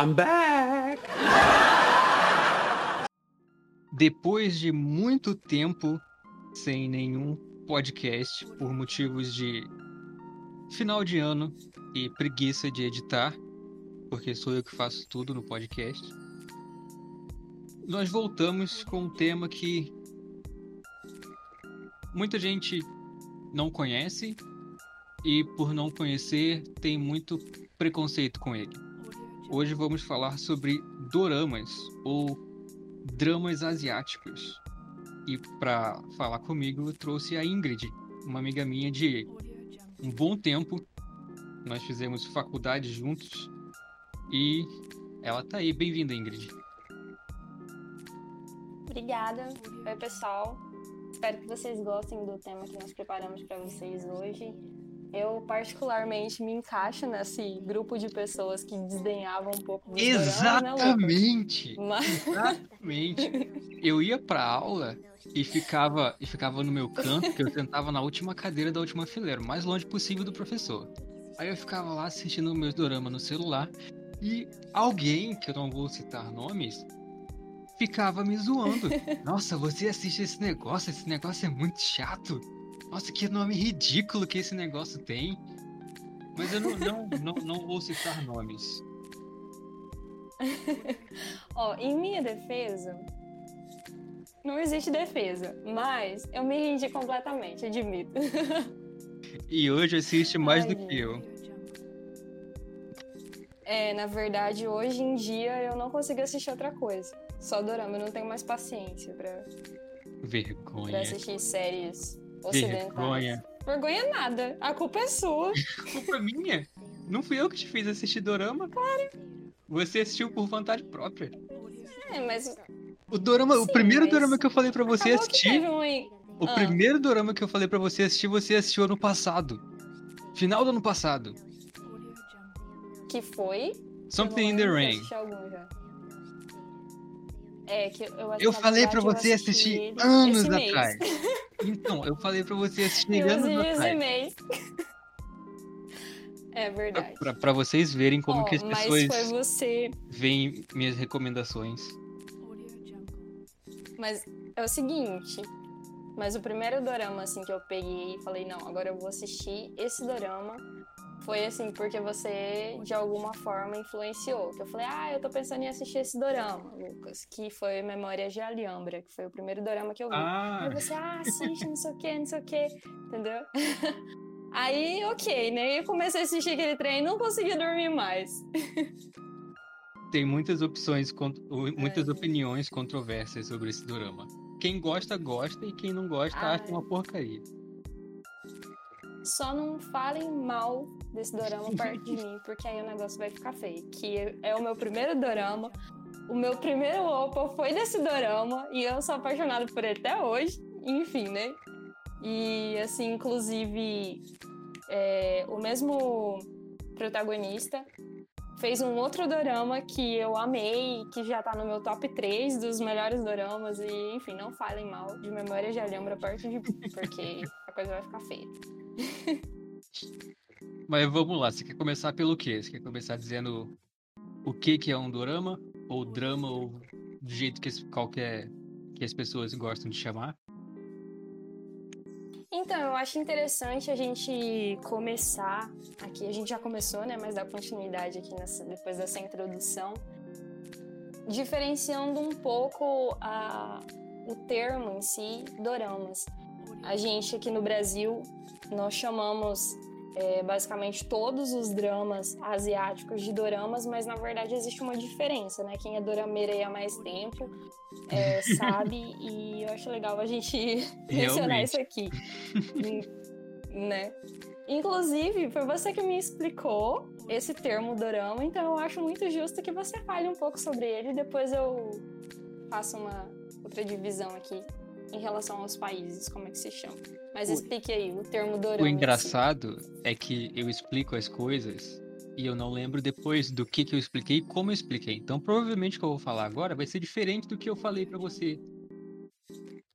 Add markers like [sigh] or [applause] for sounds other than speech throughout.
I'm back! Depois de muito tempo sem nenhum podcast por motivos de final de ano e preguiça de editar, porque sou eu que faço tudo no podcast. Nós voltamos com um tema que muita gente não conhece e por não conhecer tem muito preconceito com ele. Hoje vamos falar sobre doramas ou dramas asiáticos. E para falar comigo eu trouxe a Ingrid, uma amiga minha de um bom tempo. Nós fizemos faculdade juntos e ela tá aí. Bem-vinda, Ingrid. Obrigada. Oi, pessoal. Espero que vocês gostem do tema que nós preparamos para vocês hoje. Eu, particularmente, me encaixo nesse grupo de pessoas que desdenhavam um pouco do Exatamente! Dorama, né, Mas... Exatamente! Eu ia pra aula e ficava, e ficava no meu canto, porque eu sentava na última cadeira da última fileira, o mais longe possível do professor. Aí eu ficava lá assistindo meus dorama no celular e alguém, que eu não vou citar nomes, ficava me zoando. Nossa, você assiste esse negócio, esse negócio é muito chato. Nossa, que nome ridículo que esse negócio tem. Mas eu não, não, não, não vou citar nomes. [laughs] Ó, em minha defesa, não existe defesa, mas eu me rendi completamente, admito. [laughs] E hoje assiste mais Ai, do que eu. É, na verdade, hoje em dia eu não consigo assistir outra coisa. Só dorama, eu não tenho mais paciência pra, pra Vergonha. assistir séries ocidentais. Vergonha. Vergonha nada, a culpa é sua. Culpa é minha. Não fui eu que te fiz assistir dorama. Claro. Você assistiu por vontade própria. É, mas O dorama, o Sim, primeiro mas dorama que eu falei pra você acabou assistir, um... o Ah. primeiro dorama que eu falei pra você assistir, você assistiu ano passado. Final do ano passado. Que foi? Something in the Rain. já. É, que eu Eu falei eu você assisti assistir anos atrás. [laughs] Então, eu falei pra você assistir anos atrás. mês. É verdade. pra- pra vocês verem como Ó, que as mas pessoas foi você. veem minhas recomendações. Mas é o seguinte. Mas o primeiro dorama, assim, que eu peguei e falei, não, agora eu vou assistir esse dorama. Foi assim, porque você, de alguma forma, influenciou. Que eu falei, ah, eu tô pensando em assistir esse dorama, Lucas. Que foi Memórias de Alhambra, que foi o primeiro dorama que eu vi. Ah, Aí você, ah, assiste, não sei o que, não sei o que, entendeu? [laughs] Aí, ok, né? Eu comecei a assistir aquele trem e não conseguia dormir mais. tem muitas opções, muitas É. opiniões controversas sobre esse dorama. Quem gosta, gosta, e quem não gosta, Ah, acha uma porcaria. Só não falem mal desse dorama [laughs] perto de mim, porque aí o negócio vai ficar feio. Que é o meu primeiro dorama. O meu primeiro opa foi desse dorama e eu sou apaixonada por ele até hoje. Enfim, né? E assim, inclusive, é, o mesmo protagonista fez um outro dorama que eu amei, que já tá no meu top 3 dos melhores doramas. E, enfim, não falem mal de Memória de Alhambra perto de porque a coisa vai ficar feia. [laughs] Mas vamos lá, você quer começar pelo quê? Você quer começar dizendo o que que é um dorama? Ou drama, ou do jeito que qualquer que as pessoas gostam de chamar? Então, eu acho interessante a gente começar aqui. A gente já começou, né? Mas dar continuidade aqui nessa- depois dessa introdução, diferenciando um pouco a, o termo em si, doramas. A gente aqui no Brasil, nós chamamos é, basicamente todos os dramas asiáticos de doramas, mas na verdade existe uma diferença, né? Quem é dorameira aí há mais tempo é, [laughs] sabe, e eu acho legal a gente [laughs] mencionar isso aqui. [laughs] né? Inclusive, foi você que me explicou esse termo dorama, então eu acho muito justo que você fale um pouco sobre ele e depois eu faço uma outra divisão aqui em relação aos países, como é que se chama. Mas O- explique aí o termo dorama. O si. engraçado é que eu explico as coisas e eu não lembro depois do que, que eu expliquei e como eu expliquei. Então, provavelmente o que eu vou falar agora vai ser diferente do que eu falei pra você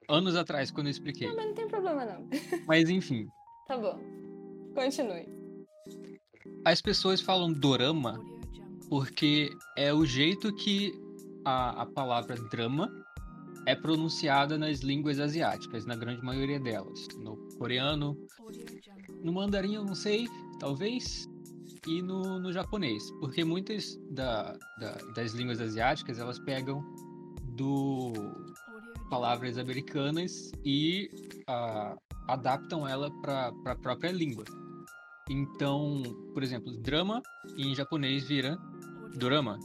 anos atrás, quando eu expliquei. Mas não tem problema não. [laughs] Mas enfim, Tá bom. Continue. as pessoas falam dorama porque é o jeito que a, a palavra drama é pronunciada nas línguas asiáticas, na grande maioria delas. No coreano, no mandarim eu não sei, talvez, e no, no japonês. Porque muitas da, da, das línguas asiáticas, elas pegam do palavras americanas e uh, adaptam ela para a própria língua. Então, por exemplo, drama em japonês vira drama.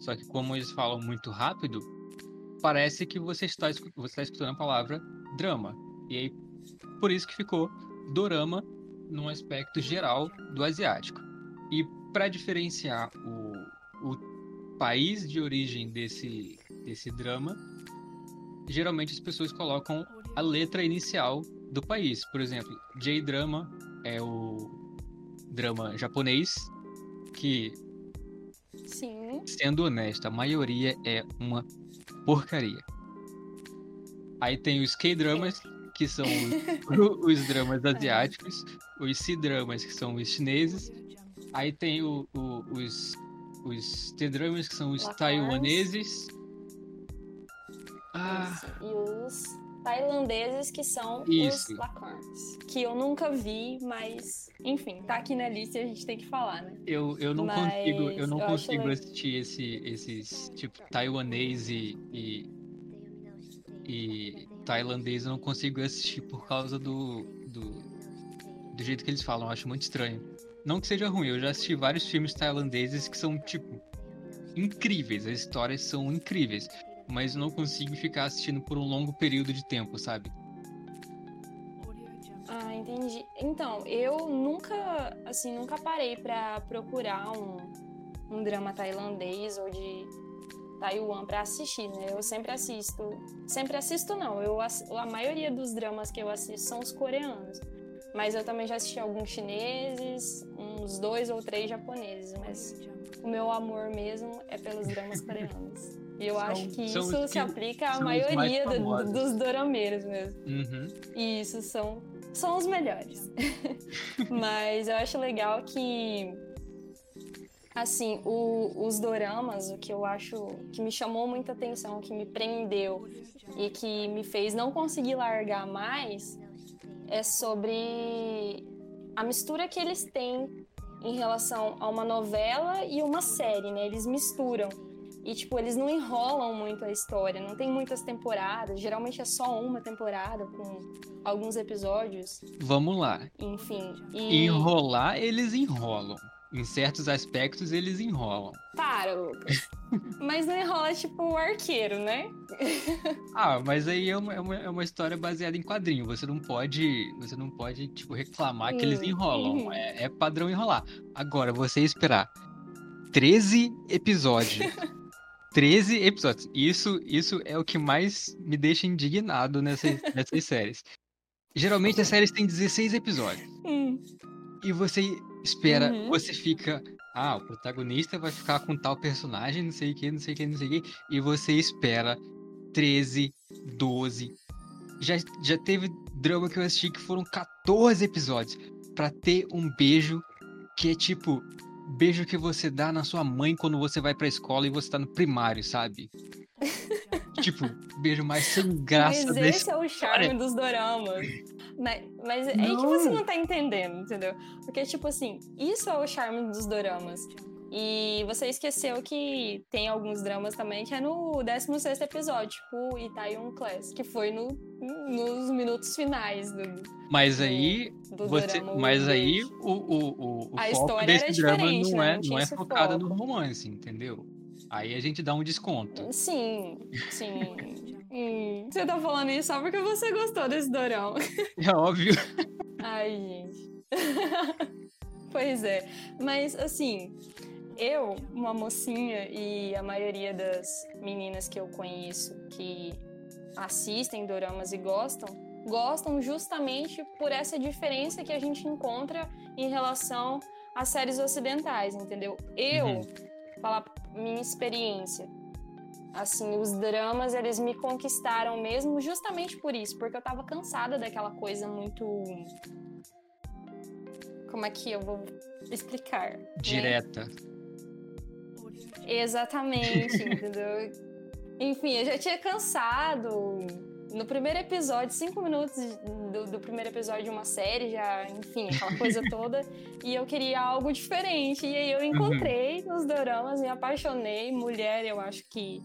Só que como eles falam muito rápido, parece que você está, você está escutando a palavra drama. E aí, por isso que ficou dorama num aspecto geral do asiático. E para diferenciar o, o país de origem desse, desse drama, geralmente as pessoas colocam a letra inicial do país. Por exemplo, J-drama é o drama japonês que, Sim. sendo honesto, a maioria é uma porcaria. Aí tem os K-dramas, que são os, os dramas [laughs] asiáticos, os C-dramas, que são os chineses. Aí tem o, o, os, os T-dramas, que são os taiwaneses. Ah. E os tailandeses, que são Isso. os Lacorns. Que eu nunca vi, mas, enfim, tá aqui na lista e a gente tem que falar, né? Eu, eu não mas consigo, eu não eu consigo assistir esse, esses, tipo, taiwanês e, e, e, tailandês, eu não consigo assistir por causa do, do, do jeito que eles falam, eu acho muito estranho. Não que seja ruim, eu já assisti vários filmes tailandeses que são, tipo, incríveis, as histórias são incríveis mas não consigo ficar assistindo por um longo período de tempo, sabe? Ah, entendi. Então, eu nunca, assim, nunca parei para procurar um, um drama tailandês ou de Taiwan para assistir, né? Eu sempre assisto, sempre assisto não, eu a maioria dos dramas que eu assisto são os coreanos. Mas eu também já assisti alguns chineses, uns dois ou três japoneses, mas o meu amor mesmo é pelos dramas [laughs] coreanos. E eu são, acho que isso se aplica à maioria do, dos dorameiros mesmo. Uhum. E isso são, são os melhores. [laughs] Mas eu acho legal que, assim, o, os doramas, o que eu acho que me chamou muita atenção, que me prendeu e que me fez não conseguir largar mais, é sobre a mistura que eles têm em relação a uma novela e uma série, né? Eles misturam. E, tipo, eles não enrolam muito a história, não tem muitas temporadas, geralmente é só uma temporada com alguns episódios. Vamos lá. Enfim. E... Enrolar, eles enrolam. Em certos aspectos, eles enrolam. Para, Lucas. [laughs] mas não enrola tipo o arqueiro, né? [laughs] ah, mas aí é uma, é, uma, é uma, história baseada em quadrinho. Você não pode. Você não pode, tipo, reclamar hum, que eles hum, enrolam. Hum. É, é padrão enrolar. Agora, você esperar 13 episódios [laughs] 13 episódios. Isso, isso é o que mais me deixa indignado nessas, [laughs] nessas séries. Geralmente as séries têm 16 episódios. Hum. E você espera, uhum. você fica. Ah, o protagonista vai ficar com tal personagem, não sei o que, não sei o que, não sei o que. E você espera 13, 12. Já, já teve drama que eu assisti que foram 14 episódios para ter um beijo que é tipo beijo que você dá na sua mãe quando você vai pra escola e você tá no primário, sabe? [laughs] tipo, beijo mais sem graça. Mas esse é o charme dos doramas. Mas, mas é aí que você não tá entendendo, entendeu? Porque, tipo assim, isso é o charme dos doramas. E você esqueceu que tem alguns dramas também que é no 16 episódio, tipo Itaewon Class, que foi no, nos minutos finais do. Mas aí. Do você, drama, mas aí o, o, o, o foco desse drama não né? é, não é focado foco. no romance, entendeu? Aí a gente dá um desconto. Sim, sim. [laughs] hum, você tá falando isso só porque você gostou desse dorão. [laughs] É óbvio. Ai, gente. [laughs] pois é. Mas, assim, eu, uma mocinha, e a maioria das meninas que eu conheço que assistem doramas e gostam, gostam justamente por essa diferença que a gente encontra em relação às séries ocidentais, entendeu? Eu, uhum. falar minha experiência, assim, os dramas, eles me conquistaram mesmo justamente por isso, porque eu tava cansada daquela coisa muito como é que eu vou explicar? Direta. Né? Exatamente, [laughs] entendeu? Enfim, eu já tinha cansado. No primeiro episódio, cinco minutos do, do, primeiro episódio de uma série, já, enfim, aquela coisa [laughs] toda. e eu queria algo diferente. E aí eu encontrei uhum. nos doramas, me apaixonei. Mulher, eu acho que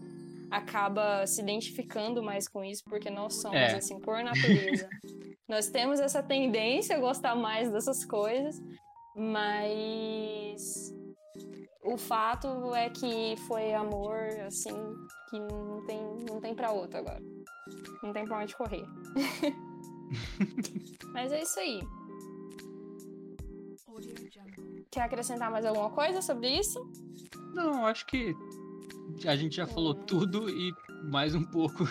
acaba se identificando mais com isso, porque nós somos, é. assim, por natureza. [laughs] nós temos essa tendência a gostar mais dessas coisas, mas o fato é que foi amor, assim, que não tem, não tem pra outro agora. Não tem pra onde correr. [laughs] Mas é isso aí. Quer acrescentar mais alguma coisa sobre isso? Não, acho que a gente já falou hum. tudo e mais um pouco.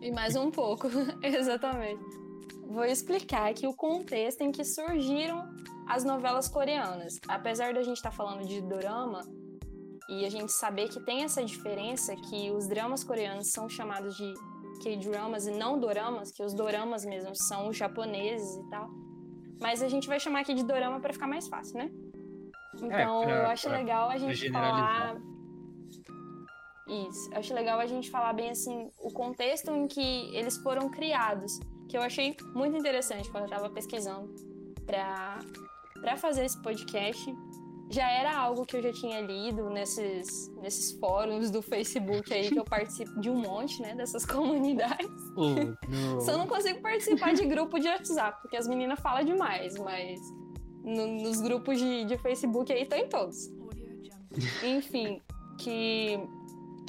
e mais um pouco, [laughs] exatamente. Vou explicar aqui o contexto em que surgiram as novelas coreanas. Apesar da gente estar tá falando de drama e a gente saber que tem essa diferença que os dramas coreanos são chamados de K-dramas e não doramas, que os doramas mesmo são os japoneses e tal. Mas a gente vai chamar aqui de dorama para ficar mais fácil, né? É, então, é, pra, eu acho legal a gente falar isso. Acho legal a gente falar bem assim o contexto em que eles foram criados, que eu achei muito interessante quando eu estava pesquisando para para fazer esse podcast já era algo que eu já tinha lido nesses, nesses fóruns do Facebook aí, que eu participo de um monte, né, dessas [laughs] comunidades. Oh, [laughs] Só não consigo participar de grupo de WhatsApp, porque as meninas falam demais, mas no, nos grupos de, de Facebook aí estão em todos. Enfim, que...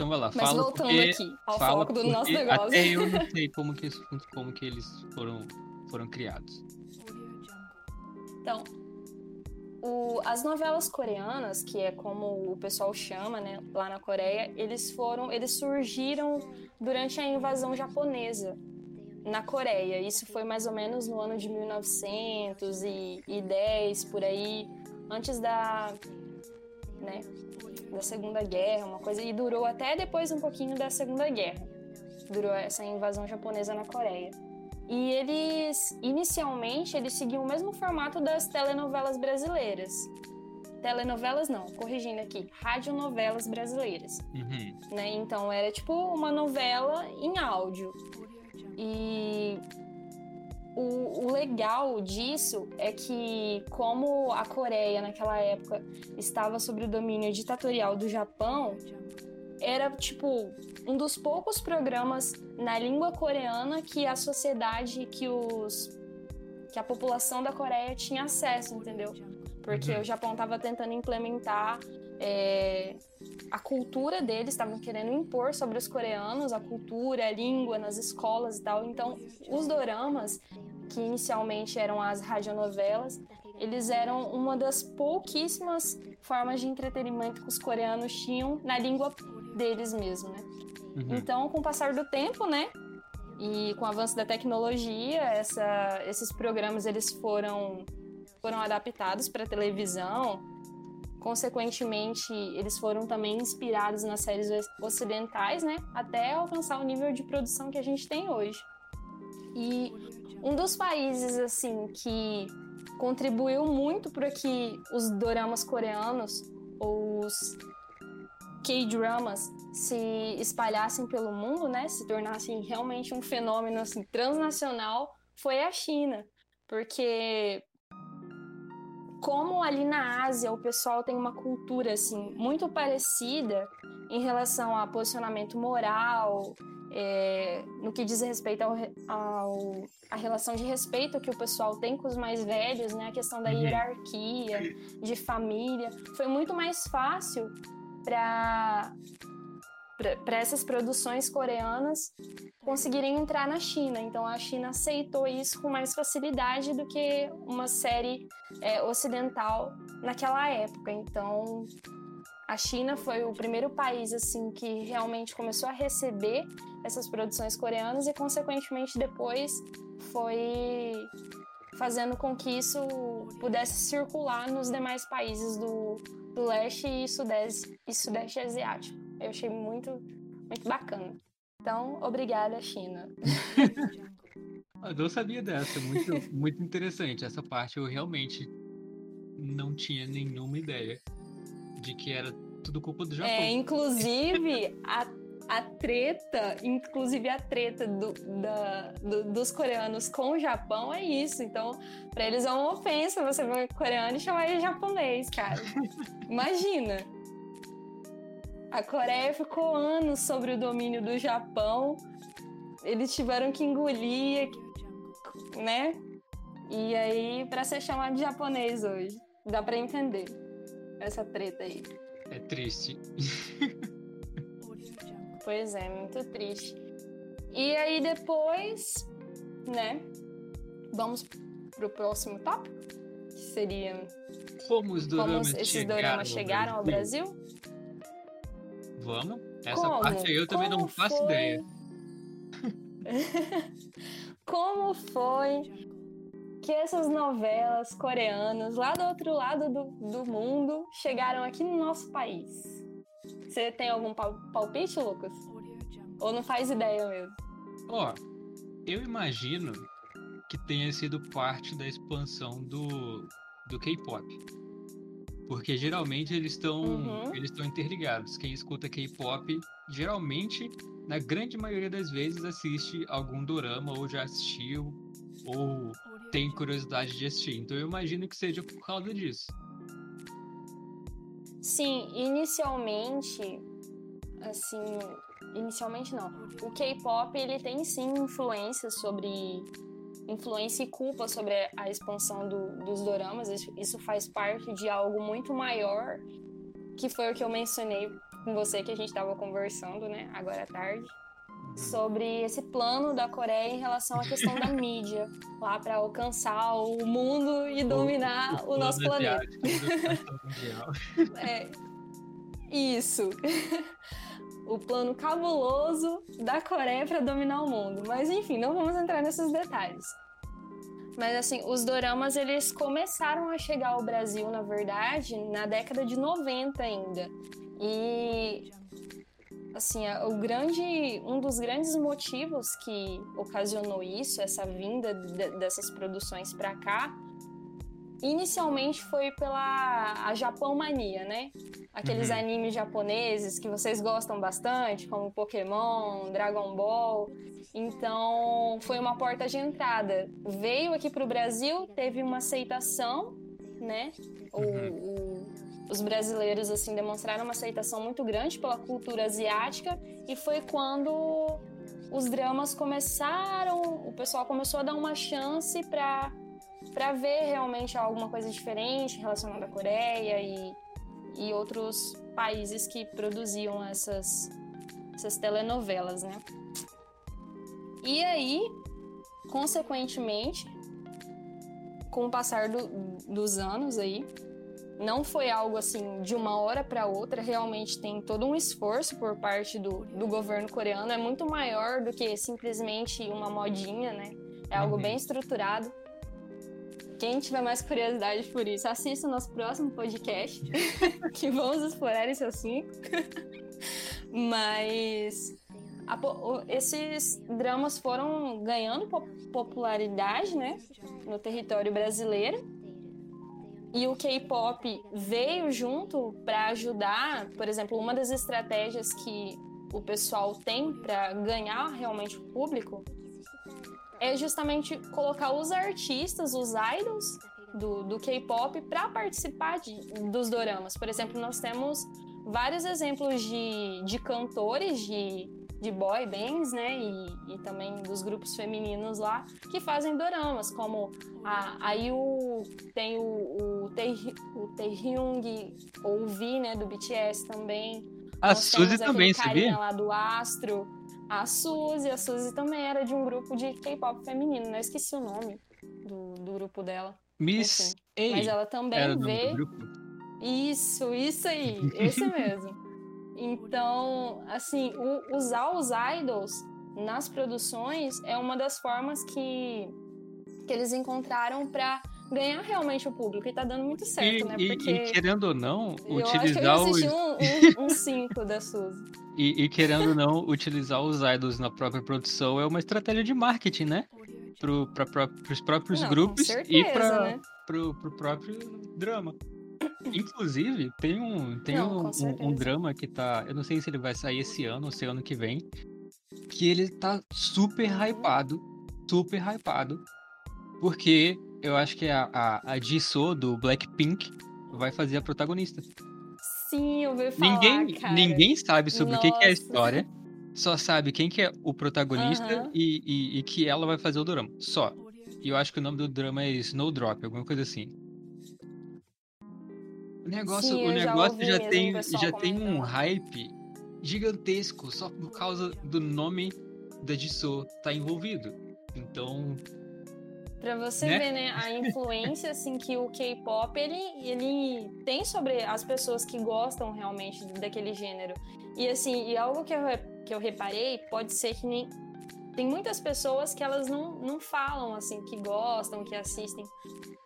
Então vai lá, Mas fala voltando porque, aqui ao foco do nosso negócio. Até eu não [laughs] sei como que, como que eles foram, foram criados. Então, o, as novelas coreanas, que é como o pessoal chama, né, lá na Coreia, eles foram, eles surgiram durante a invasão japonesa na Coreia. Isso foi mais ou menos no ano de 1910 por aí, antes da, né, da Segunda Guerra, uma coisa e durou até depois um pouquinho da Segunda Guerra. Durou essa invasão japonesa na Coreia. E eles, inicialmente, eles seguiam o mesmo formato das telenovelas brasileiras. Telenovelas não, corrigindo aqui, radionovelas brasileiras. Uhum. Né? Então era tipo uma novela em áudio. E o, o, legal disso é que, como a Coreia naquela época estava sob o domínio ditatorial do Japão, era tipo um dos poucos programas na língua coreana que a sociedade, que os que a população da Coreia tinha acesso, entendeu? Porque uhum. o Japão estava tentando implementar é, a cultura deles, estavam querendo impor sobre os coreanos a cultura, a língua nas escolas e tal. Então, os doramas, que inicialmente eram as radionovelas, eles eram uma das pouquíssimas formas de entretenimento que os coreanos tinham na língua deles mesmo, né? Uhum. Então, com o passar do tempo, né? E com o avanço da tecnologia, essa, esses programas eles foram, foram adaptados para televisão. Consequentemente, eles foram também inspirados nas séries ocidentais, né? Até alcançar o nível de produção que a gente tem hoje. E um dos países, assim, que contribuiu muito para que os doramas coreanos, os K-dramas se espalhassem pelo mundo, né, se tornassem realmente um fenômeno assim, transnacional, foi a China. Porque como ali na Ásia o pessoal tem uma cultura assim muito parecida em relação a posicionamento moral, é, no que diz respeito ao, ao a relação de respeito que o pessoal tem com os mais velhos, né, a questão da uhum. hierarquia, de família, foi muito mais fácil para para essas produções coreanas conseguirem entrar na China. Então a China aceitou isso com mais facilidade do que uma série é, ocidental naquela época. Então a China foi o primeiro país assim que realmente começou a receber essas produções coreanas e consequentemente depois foi fazendo com que isso pudesse circular nos demais países do, do leste e sudeste, e sudeste asiático. Eu achei muito, muito bacana. Então, obrigada, China. [laughs] eu não sabia dessa, muito, muito interessante. Essa parte eu realmente não tinha nenhuma ideia de que era tudo culpa do Japão. É, inclusive, a, a treta, inclusive a treta do, da, do, dos coreanos com o Japão é isso. Então, pra eles é uma ofensa você ver um coreano e chamar ele japonês, cara. [laughs] Imagina. A Coreia ficou anos sobre o domínio do Japão. Eles tiveram que engolir, né? E aí, pra ser chamado de japonês hoje. Dá pra entender essa treta aí. É triste. [laughs] Pois é, muito triste. E aí depois, né? Vamos pro próximo tópico, que seria Como os doramas como esses chegaram, doramas chegaram ao Brasil. Vamos? Essa Como? parte aí eu também não Como faço foi? ideia. [laughs] Como foi que essas novelas coreanas lá do outro lado do, do mundo chegaram aqui no nosso país? Você tem algum pal- palpite, Lucas? Ou não faz ideia mesmo? Ó, eu imagino que tenha sido parte da expansão do, do K-pop. Porque geralmente eles estão Uhum. eles estão interligados. Quem escuta K-pop, geralmente, na grande maioria das vezes, assiste algum dorama ou já assistiu ou tem curiosidade de assistir. Então eu imagino que seja por causa disso. Sim, inicialmente, assim, inicialmente não. O K-pop ele tem sim influência sobre influência e culpa sobre a expansão do- dos doramas. Isso, isso faz parte de algo muito maior, que foi o que eu mencionei com você que a gente estava conversando, né, agora à tarde, sobre esse plano da Coreia em relação à questão da mídia, [laughs] lá para alcançar o mundo e dominar o, nosso plano planeta. [laughs] É. Isso. [laughs] o plano cabuloso da Coreia para dominar o mundo. Mas enfim, não vamos entrar nesses detalhes. Mas assim, os doramas eles começaram a chegar ao Brasil, na verdade, na década de 90 ainda. E assim, o grande, um dos grandes motivos que ocasionou isso, essa vinda de- dessas produções para cá, inicialmente foi pela a Japão mania, né? Aqueles Uhum. animes japoneses que vocês gostam bastante, como Pokémon, Dragon Ball. Então, foi uma porta de entrada. Veio aqui para o Brasil, teve uma aceitação, né? O- o- os brasileiros assim demonstraram uma aceitação muito grande pela cultura asiática e foi quando os dramas começaram, o pessoal começou a dar uma chance para para ver realmente alguma coisa diferente relacionada à Coreia e, e outros países que produziam essas, essas telenovelas, né? E aí, consequentemente, com o passar do- dos anos aí, não foi algo assim de uma hora para outra, realmente tem todo um esforço por parte do, do governo coreano, é muito maior do que simplesmente uma modinha, né? É algo Uhum. bem estruturado. Quem tiver mais curiosidade por isso, assista o nosso próximo podcast, [laughs] que vamos explorar esse assunto. Mas a esses dramas foram ganhando po- popularidade, né, no território brasileiro. E o K-pop veio junto para ajudar, por exemplo, uma das estratégias que o pessoal tem para ganhar realmente o público é justamente colocar os artistas, os idols do, do K-pop para participar de- dos doramas. Por exemplo, nós temos vários exemplos de, de cantores de, de boy bands, né? E, e também dos grupos femininos lá que fazem doramas, como a, a Yu, tem o, o, Tae- o Taehyung, ou o V, né? Do BTS também. A Nós Suzy também, sabia? lá do Astro. A Suzy, a Suzy também era de um grupo de K-pop feminino, né? Eu esqueci o nome do, do grupo dela. Miss A Mas ela também era vê. Isso, isso aí, esse [laughs] mesmo. Então, assim, o- usar os idols nas produções é uma das formas que, que eles encontraram pra ganhar realmente o público. E tá dando muito E, certo, né? e- Porque e querendo ou não, eu acho que eu utilizar já os. assisti um 5 um, [laughs] um cinco da Suzy. E, e querendo ou não, utilizar os idols na própria produção é uma estratégia de marketing, né? Pro, pra, pra, pros próprios Não, grupos com e certeza, pra, né? pro, pro próprio drama. Inclusive, tem um, tem Não, um, um, certeza. um drama que tá. Eu não sei se ele vai sair esse ano ou se é ano que vem. Que ele tá super hypado. Super hypado. Porque eu acho que a, a, a Jisoo do Blackpink vai fazer a protagonista. Sim, eu ouvi falar, ninguém, cara. ninguém sabe sobre o que, que é a Nossa. história. Só sabe quem que é o protagonista Aham. e, e, e que ela vai fazer o drama. Só. E eu acho que o nome do drama é Snowdrop, alguma coisa assim. O negócio, Sim, o já negócio já, o tem, já tem um hype gigantesco só por causa do nome da Jisoo tá envolvido. Então, Pra você né? ver, né, a influência assim que o K-pop ele, ele tem sobre as pessoas que gostam realmente daquele gênero. E assim, e algo que eu, que eu reparei, pode ser que nem tem muitas pessoas que elas não, não falam assim que gostam, que assistem.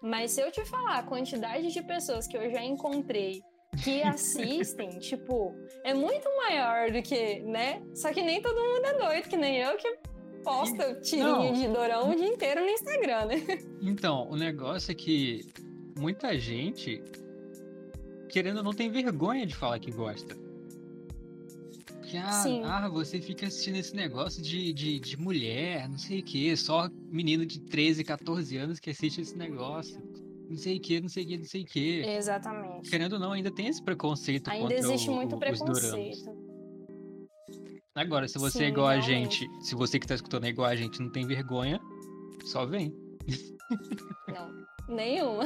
Mas se eu te falar a quantidade de pessoas que eu já encontrei que [laughs] assistem, tipo, é muito maior do que, né? Só que nem todo mundo é doido, que nem eu que posta tirinho Não. de dorão o dia inteiro no Instagram, né? então, o negócio é que muita gente, querendo ou não, tem vergonha de falar que gosta. Que, ah, Sim. ah, você fica assistindo esse negócio de, de, de mulher, não sei o que, só menino de 13, 14 anos que assiste esse negócio. Não sei o que, não sei o que, não sei o que. Exatamente. Querendo ou não, ainda tem esse preconceito Ainda contra existe o- muito o- preconceito. Agora, se você é Sim, igual a gente, se você que tá escutando é igual a gente não tem vergonha, só vem. Não, nenhuma.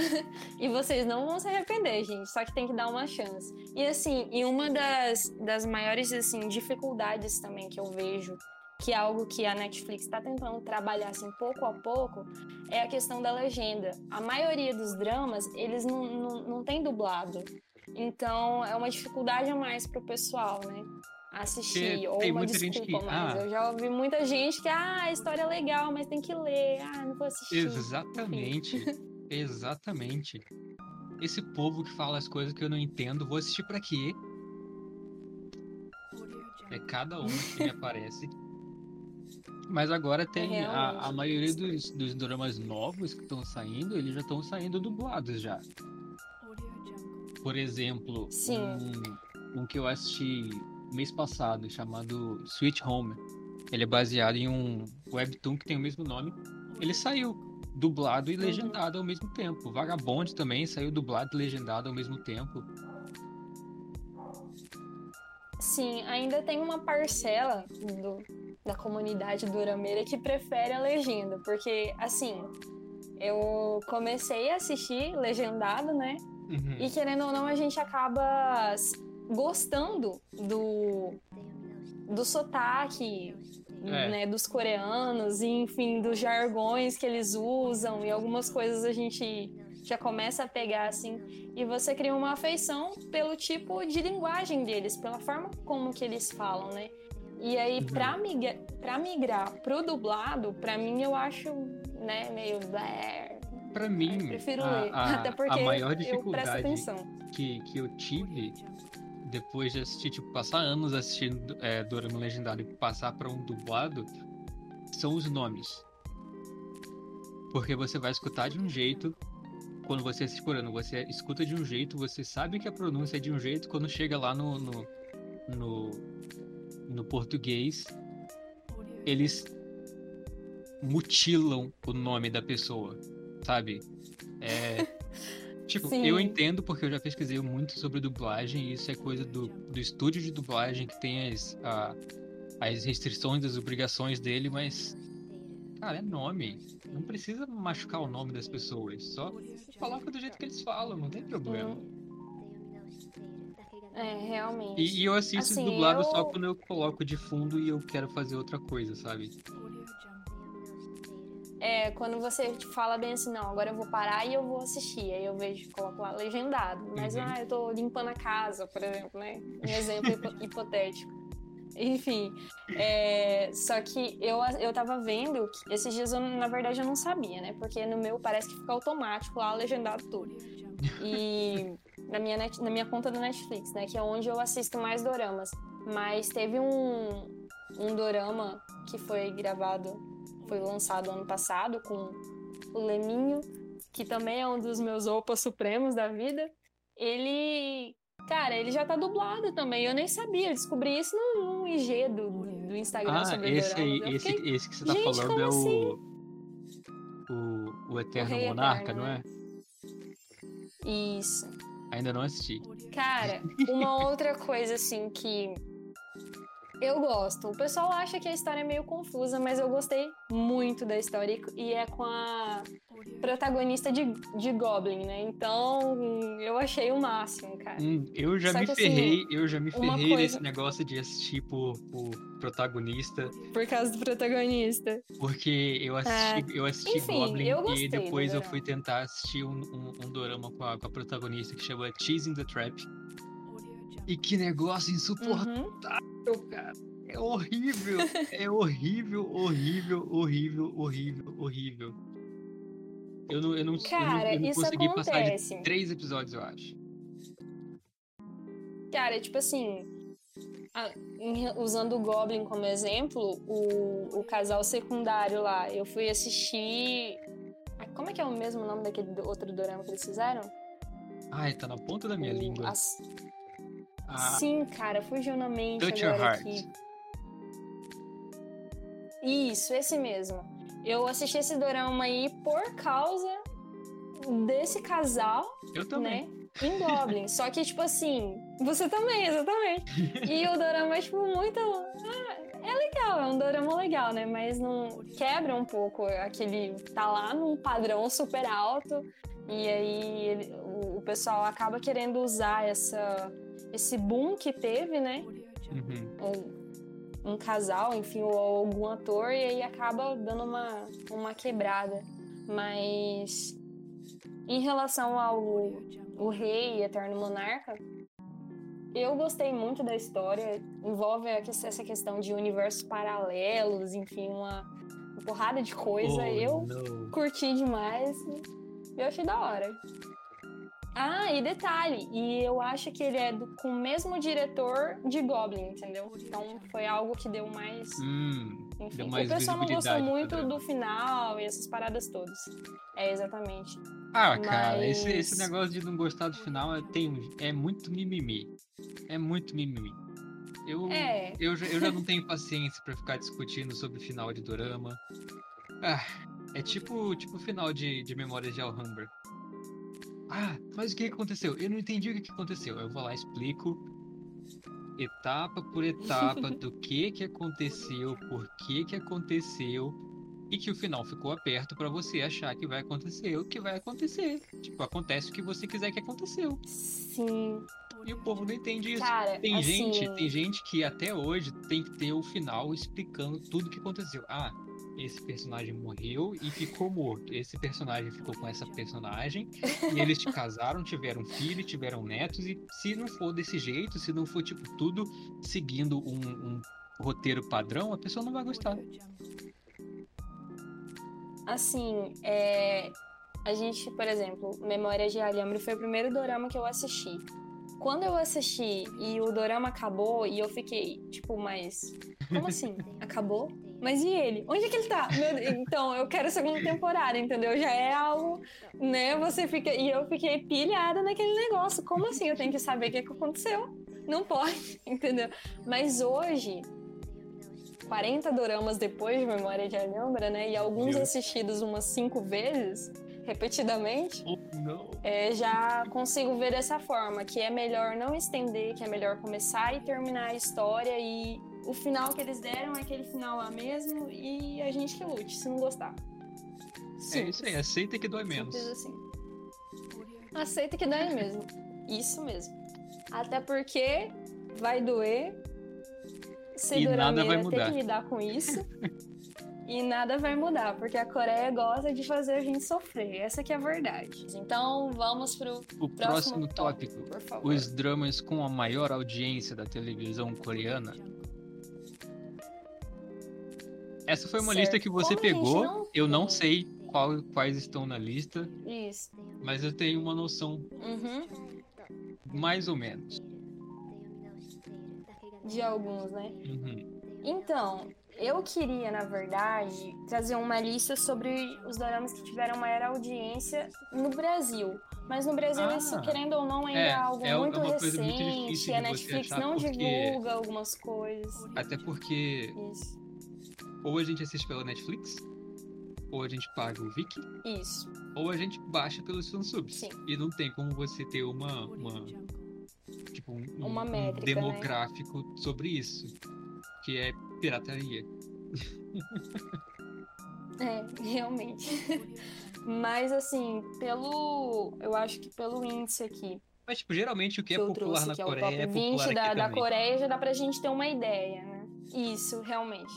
E vocês não vão se arrepender, gente. Só que tem que dar uma chance. E assim, e uma das, das maiores assim, dificuldades também que eu vejo, que é algo que a Netflix está tentando trabalhar assim, pouco a pouco, é a questão da legenda. A maioria dos dramas, eles não, não, não tem dublado. Então é uma dificuldade a mais pro pessoal, né? Assistir, Porque ou tem uma muita gente desculpa, que- mas ah. eu já ouvi muita gente que, ah, a história é legal, mas tem que ler, ah, não vou assistir. Exatamente. [laughs] Exatamente. Esse povo que fala as coisas que eu não entendo, vou assistir pra quê? É cada uma que me aparece. [laughs] Mas agora tem a, a Realmente. maioria dos, dos dramas novos que estão saindo, eles já estão saindo dublados já. Por exemplo, Sim. um, um que eu assisti mês passado, chamado Sweet Home. Ele é baseado em um webtoon que tem o mesmo nome. Ele saiu dublado e Uhum. legendado ao mesmo tempo. Vagabond também saiu dublado e legendado ao mesmo tempo. Sim, ainda tem uma parcela do- da comunidade durameira que prefere a legenda, porque assim, eu comecei a assistir legendado, né? Uhum. E querendo ou não, a gente acaba gostando do do sotaque, É. né, dos coreanos, e enfim, dos jargões que eles usam e algumas coisas a gente já começa a pegar assim, e você cria uma afeição pelo tipo de linguagem deles, pela forma como que eles falam, né? E aí, Uhum. pra, migra pra migrar pro dublado, pra mim eu acho, né, meio. Pra Eu mim, prefiro a, ler. a- [laughs] Até porque a maior eu presto dificuldade atenção. que, que eu tive depois de assistir, tipo, passar anos assistindo é, Dorama Legendado e passar pra um dublado são os nomes. Porque você vai escutar de um jeito, quando você assiste por você escuta de um jeito, você sabe que a pronúncia é de um jeito, quando chega lá no, no, no, no português, eles mutilam o nome da pessoa, sabe? É. [laughs] Tipo, Sim. eu entendo porque eu já pesquisei muito sobre dublagem e isso é coisa do, do estúdio de dublagem que tem as, a- as restrições, as obrigações dele, mas. Cara, é nome. Não precisa machucar o nome das pessoas. Só coloca do jeito que eles falam, não tem problema. É, realmente. E, e eu assisto Assim, dublado eu- só quando eu coloco de fundo e eu quero fazer outra coisa, sabe? É, quando você fala bem assim, não, agora eu vou parar e eu vou assistir. Aí eu vejo, coloco lá legendado. Mas, Uhum. ah, eu tô limpando a casa, por exemplo, né? Um exemplo hipo- [laughs] hipotético. Enfim, é, só que eu, eu tava vendo que esses dias, eu, na verdade, eu não sabia, né? Porque no meu parece que fica automático lá, legendado tudo. E na minha, net- na minha conta do Netflix, né? Que é onde eu assisto mais doramas. Mas teve um, um dorama que foi gravado, foi lançado ano passado com o Leminho, que também é um dos meus opas supremos da vida. ele. Cara, ele já tá dublado também. Eu nem sabia. Eu descobri isso no, no IG do, do Instagram Ah, sobre esse aí, esse, fiquei, esse que você tá "Gente, falando é assim?" o, o. O Eterno Rei Monarca, Eterno, não é? Isso. Ainda não assisti. Cara, uma outra coisa assim que eu gosto. O pessoal acha que a história é meio confusa, mas eu gostei muito da história e- e é com a protagonista de, de Goblin, né? Então eu achei o máximo, cara. Hum, eu já Só me que, assim, ferrei, eu já me ferrei coisa- nesse negócio de assistir por, por protagonista, Por causa do protagonista. porque eu assisti, eu assisti É, enfim, Goblin eu e gostei do depois eu fui tentar assistir um, um, um dorama com a, com a protagonista que chama Cheese in the Trap. E que negócio insuportável, Uhum. cara. É horrível, é horrível, horrível, horrível, horrível, horrível. Eu não, eu não, eu não- Cara, eu não consegui passar de acontece. três episódios, eu acho. Cara, tipo assim, a- em usando o Goblin como exemplo, o, o casal secundário lá, eu fui assistir. Como é que é o mesmo nome daquele outro dorama que eles fizeram? Ai, tá na ponta da minha O- língua. as- Ah, Sim, cara, fugiu na mente Your agora aqui. Isso, esse mesmo. Eu assisti esse dorama aí por causa desse casal eu também. né? Em Goblin. [laughs] Só que, tipo assim, você também, exatamente. E o dorama é, tipo, muito. ah, é legal, é um dorama legal, né? Mas não quebra um pouco aquele. Tá lá num padrão super alto. E aí ele- o pessoal acaba querendo usar essa, esse boom que teve, né? Uhum. um, um casal, enfim, ou algum ator, e aí acaba dando uma, uma quebrada. Mas em relação ao o Rei Eterno Monarca, eu gostei muito da história. Envolve essa questão de universos paralelos, enfim, uma, uma porrada de coisa. Oh, eu não. curti demais. Eu achei da hora. Ah, e detalhe, e eu acho que ele é do- com o mesmo diretor de Goblin, entendeu? Então foi algo que deu mais. Hum, Enfim, deu o mais pessoal não gostou muito do final e essas paradas todas. É, exatamente. Ah, cara, esse, Mas- esse negócio de não gostar do final é, tem, é muito mimimi. É muito mimimi. Eu, É. eu, já, eu já não tenho paciência pra ficar discutindo sobre o final de Dorama. Ah, é tipo tipo o final de, de Memórias de Alhambra. Ah, mas o que aconteceu? Eu não entendi o que aconteceu. Eu vou lá e explico etapa por etapa [laughs] do que que aconteceu, por que que aconteceu e que o final ficou aberto pra você achar que vai acontecer o que vai acontecer. Tipo, acontece o que você quiser que aconteceu. Sim. E o povo não entende isso. Cara, Tem assim, gente, tem gente que até hoje tem que ter o final explicando tudo o que aconteceu. Ah, esse personagem morreu e ficou morto. Esse personagem ficou com essa personagem e eles te casaram, tiveram filho, tiveram netos e se não for desse jeito, se não for tipo tudo seguindo um, um roteiro padrão, a pessoa não vai gostar. Assim, é, a gente, por exemplo, Memórias de Alhambra foi o primeiro dorama que eu assisti. Quando eu assisti e o dorama acabou e eu fiquei, tipo, mas como assim? Acabou? Mas e ele? Onde é que ele tá? Meu Deus, então, eu quero a segunda temporada, entendeu? Já é algo, né? Você fica. E eu fiquei pilhada naquele negócio. Como assim? Eu tenho que saber o que, que aconteceu. Não pode, [laughs] entendeu? Mas hoje, 40 doramas depois de Memória de Alhambra, né? E alguns assistidos umas cinco vezes, repetidamente, Oh, é, já consigo ver dessa forma, que é melhor não estender, que é melhor começar e terminar a história e o final que eles deram é aquele final lá mesmo e a gente que lute, se não gostar. É Simples. isso aí, aceita que dói menos. Assim. Aceita que dói mesmo. Isso mesmo. Até porque vai doer. Ser E nada vai mudar. ter que lidar com isso. [laughs] e nada vai mudar, porque a Coreia gosta de fazer a gente sofrer. Essa que é a verdade. Então vamos pro O próximo próximo tópico. favor. Os dramas com a maior audiência da televisão coreana. Essa foi uma Certo. lista que você Como pegou. não Eu não sei qual- quais estão na lista, Isso. mas eu tenho uma noção, Uhum. mais ou menos. De alguns, né? Uhum. Então, eu queria, na verdade, trazer uma lista sobre os doramas que tiveram maior audiência no Brasil. Mas no Brasil, Ah. isso, querendo ou não, ainda É, é algo é muito muito recente. e a Netflix não divulga algumas coisas. Até porque Isso. Ou a gente assiste pela Netflix, ou a gente paga o Viki, Isso. ou a gente baixa pelos fansubs. Sim. E não tem como você ter uma. uma tipo, um, Uma um métrica, né? demográfico sobre isso. Que é pirataria. [laughs] É, realmente. [laughs] Mas assim, pelo. Eu acho que pelo índice aqui Mas, tipo, geralmente o que, que é popular trouxe, na que é o Coreia top é 20 popular da, aqui da também. Coreia, já dá pra gente ter uma ideia, né? Isso, realmente.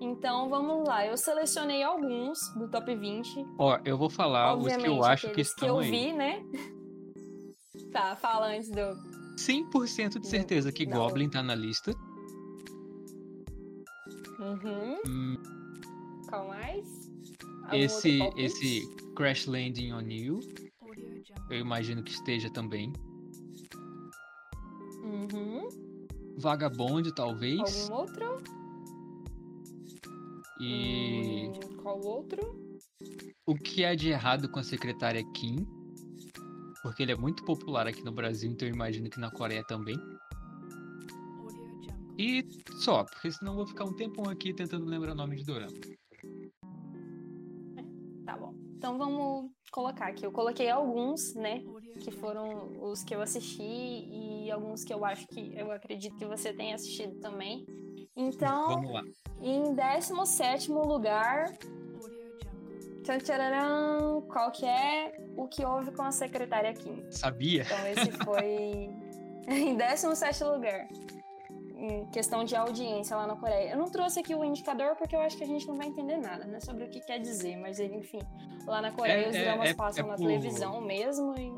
Então vamos lá, eu selecionei alguns do top 20. Ó, eu vou falar os Obviamente, que eu acho que estão eu aí. vi, né? Tá, fala antes do. 100% de certeza que Não. Goblin tá na lista. Uhum. Hum, Qual mais? Algum esse, esse Crash Landing on You, eu imagino que esteja também. Uhum. Vagabond, talvez. Algum outro? E Hum, qual outro? o que há de errado com a secretária Kim? Porque ele é muito popular aqui no Brasil, então eu imagino que na Coreia também. E só, porque senão eu vou ficar um tempão aqui tentando lembrar o nome de Dorama. Tá bom. Então vamos colocar aqui. Eu coloquei alguns, né? Que foram os que eu assisti e alguns que eu acho que eu acredito que você tenha assistido também. Então, em 17 lugar. Tchan, tchararam, qual que é o que houve com a secretária Kim? Sabia? Então esse [laughs] foi em 17 lugar. Em questão de audiência lá na Coreia. Eu não trouxe aqui o indicador porque eu acho que a gente não vai entender nada, né? Sobre o que quer dizer, mas ele, enfim. Lá na Coreia É- os é- dramas é- passam é na por- televisão mesmo e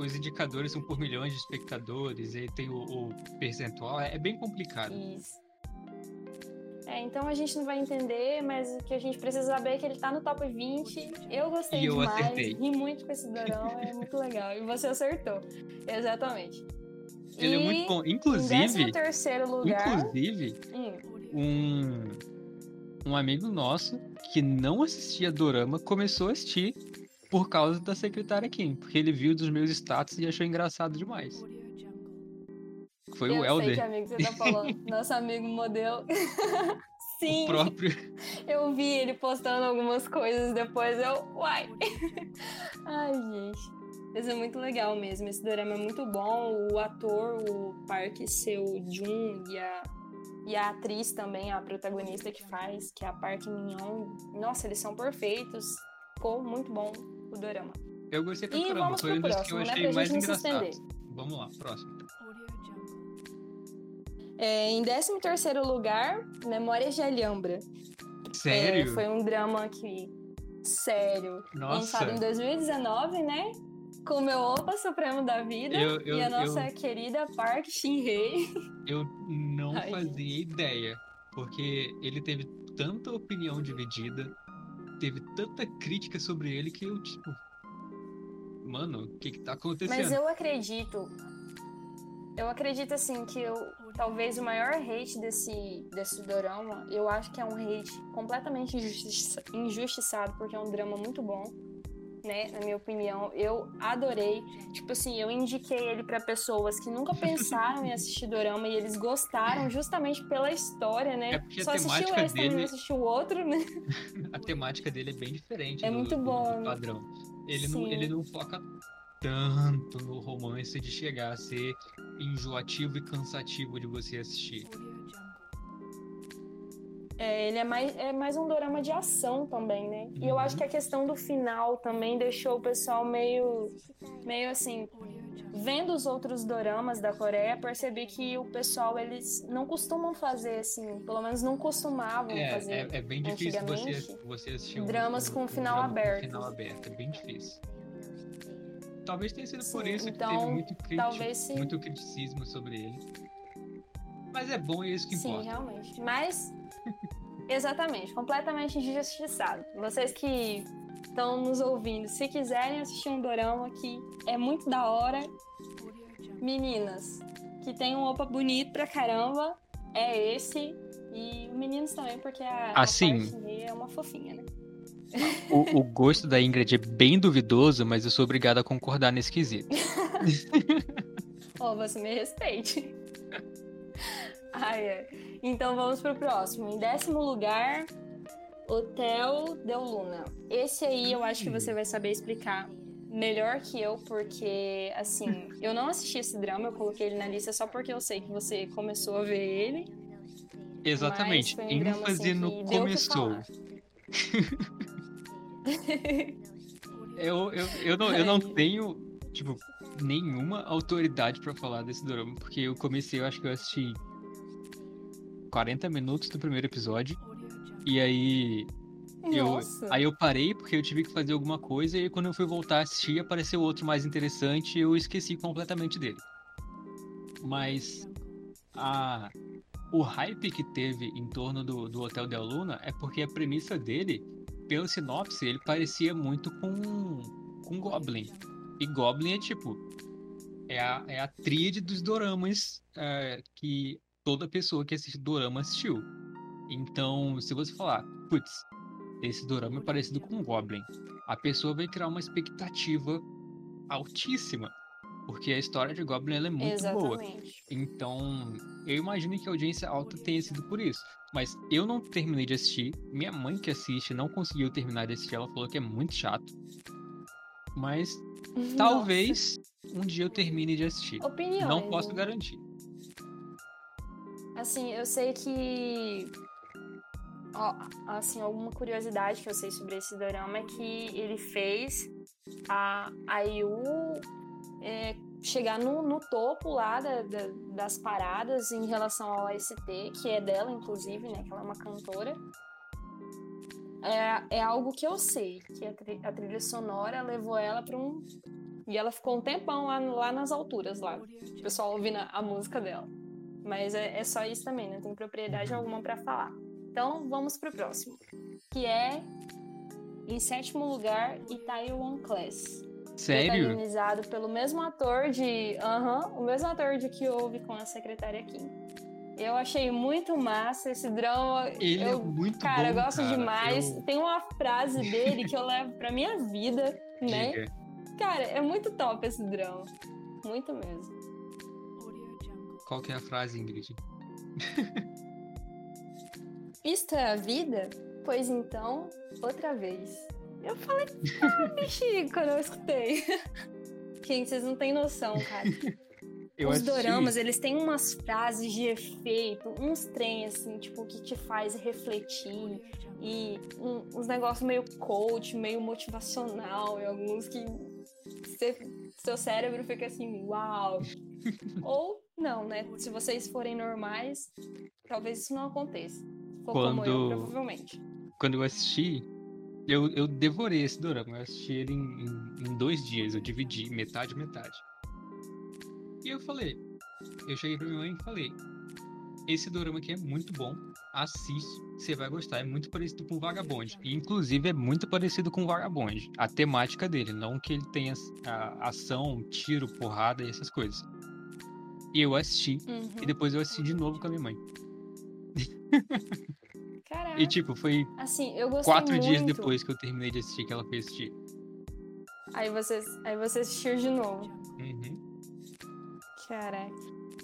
Os indicadores são por milhões de espectadores, e tem o, o percentual. É, é bem complicado. Isso. É, então a gente não vai entender, mas o que a gente precisa saber é que ele tá no top 20. Eu gostei E eu demais, acertei. ri muito com esse dorão, é muito [laughs] legal. E você acertou. Exatamente. Ele é E muito bom. Em Inclusive, 13 lugar. inclusive, Hum, um, um amigo nosso que não assistia Dorama começou a assistir por causa da secretária Kim, porque ele viu dos meus status e achou engraçado demais. Foi eu o sei Elder, que amigo você tá falando. [laughs] Nosso amigo modelo. [laughs] [laughs] Sim, o próprio. eu vi ele postando algumas coisas depois. Eu. Uai! Ai, gente. Mas é muito legal mesmo. Esse drama é muito bom. O ator, o Park Seo-jun e a, e a atriz também, a protagonista que faz, que é a Park Min-young. Nossa, eles são perfeitos. Ficou muito bom o drama. Eu gostei pra E caramba, foi um dos que eu né, achei pra mais engraçado. Vamos lá, próximo. É, em 13 lugar, Memórias de Alhambra. Sério? É, foi um drama que. Sério. Nossa. Lançado em 2019, né? Com o meu Opa Supremo da Vida Eu- eu- e a nossa eu- querida Park Shin-hei. Eu não Ai, fazia ideia, porque ele teve tanta opinião dividida, teve tanta crítica sobre ele que eu, tipo. Mano, o que que tá acontecendo? Mas eu acredito. Eu acredito assim que eu, talvez o maior hate desse, desse dorama, eu acho que é um hate completamente injusti- injustiçado, porque é um drama muito bom, né? Na minha opinião. Eu adorei. Tipo assim, eu indiquei ele pra pessoas que nunca pensaram em assistir dorama e eles gostaram justamente pela história, né? É porque a Só assistiu esse, também não dele- assistiu o outro, né? [laughs] A temática dele é bem diferente É do, muito bom, do né? padrão. Ele não, ele não foca tanto no romance de chegar a ser enjoativo e cansativo de você assistir. É, ele é mais, é mais um dorama de ação também, né? E eu acho Uhum. que a questão do final também deixou o pessoal meio, meio assim. Vendo os outros doramas da Coreia, percebi que o pessoal, eles não costumam fazer assim, pelo menos não costumavam É, fazer. é, é bem difícil você, você assistir um, dramas com um final aberto. Com final aberto, é bem difícil. Talvez tenha sido por Sim, isso que então, teve muito, crítico, talvez sim. muito criticismo sobre ele. Mas é bom e é isso que Sim, importa. realmente. Mas, [laughs] exatamente, completamente injustiçado. Vocês que estão nos ouvindo, se quiserem assistir um dorama que é muito da hora, meninas, que tem um opa bonito pra caramba, é esse. E meninos também, porque a, Assim. a Shin-hye é uma fofinha, né? O, o, gosto da Ingrid é bem duvidoso, mas eu sou obrigado a concordar nesse quesito. [laughs] oh, você me respeite. Ai, é. Então vamos pro próximo. Em décimo lugar, Hotel Del Luna. Esse aí eu acho que você vai saber explicar melhor que eu, porque, assim, eu não assisti esse drama, eu coloquei ele na lista só porque eu sei que você começou a ver ele. Exatamente. Um ênfase assim, no começou. [laughs] [laughs] eu, eu, eu, não, eu não tenho, tipo, nenhuma autoridade para falar desse drama, porque eu comecei, eu acho que eu assisti 40 minutos do primeiro episódio. E aí. Eu, aí eu parei porque eu tive que fazer alguma coisa e quando eu fui voltar a assistir apareceu outro mais interessante e eu esqueci completamente dele. Mas a, o hype que teve em torno do, do Hotel Del Luna é porque a premissa dele, pelo sinopse, ele parecia muito com, com Goblin. E Goblin é tipo. É a, é a tríade dos doramas é, que toda pessoa que assiste dorama assistiu. Então, se você falar, putz, esse dorama é parecido com Goblin, a pessoa vai criar uma expectativa altíssima. Porque a história de Goblin é muito Exatamente. boa. Então, eu imagino que a audiência alta tenha sido por isso. Mas eu não terminei de assistir. Minha mãe que assiste não conseguiu terminar de assistir. Ela falou que é muito chato. Mas Nossa. talvez um dia eu termine de assistir. Opiniões. Não posso garantir. Assim, eu sei que. Assim, alguma curiosidade que eu sei sobre esse dorama é que ele fez a, a Yu é, chegar no, no, topo lá da, da, das paradas em relação ao ST, que é dela, inclusive, né? Que ela é uma cantora. É, é algo que eu sei, que a, tri, a trilha sonora levou ela para um. E ela ficou um tempão lá, lá nas alturas, lá. O pessoal ouvindo a, a música dela. Mas é, é só isso também, não tem propriedade alguma para falar. Então vamos pro próximo, que é em sétimo lugar Itaewon Class. Sério? Protagonizado pelo mesmo ator de, aham, uh -huh, o mesmo ator de que houve com a secretária Kim. Eu achei muito massa esse drama. Ele é eu, é muito cara, bom, eu gosto cara. demais. Eu... Tem uma frase dele que eu [laughs] levo pra minha vida, né? Diga. Cara, é muito top esse drama. Muito mesmo. Qual que é a frase, Ingrid? Isto é a vida? Pois então, outra vez. Eu falei, ah, bichinho, quando eu escutei. [laughs] Gente, vocês não têm noção, cara. [laughs] Eu Os assisti. doramas, eles têm umas frases de efeito, uns trem, assim, tipo, que te faz refletir. E um, uns negócios meio coach, meio motivacional, e alguns que você, seu cérebro fica assim, uau. [laughs] Ou não, né? Se vocês forem normais, talvez isso não aconteça. For quando, como eu, provavelmente. Quando eu assisti, eu, eu devorei esse dorama. Eu assisti ele em, em, em dois dias. Eu dividi metade, metade. E eu falei, eu cheguei pra minha mãe e falei, esse dorama aqui é muito bom, assiste, você vai gostar, é muito parecido com Vagabond. E inclusive é muito parecido com Vagabond, a temática dele, não que ele tenha a, ação, tiro, porrada e essas coisas. E eu assisti. Uhum. E depois eu assisti de novo com a minha mãe. [laughs] Caraca. E tipo, foi assim, quatro muito. dias depois que eu terminei de assistir que ela fez assistir. Aí você, aí você assistiu de novo. Uhum. Caraca.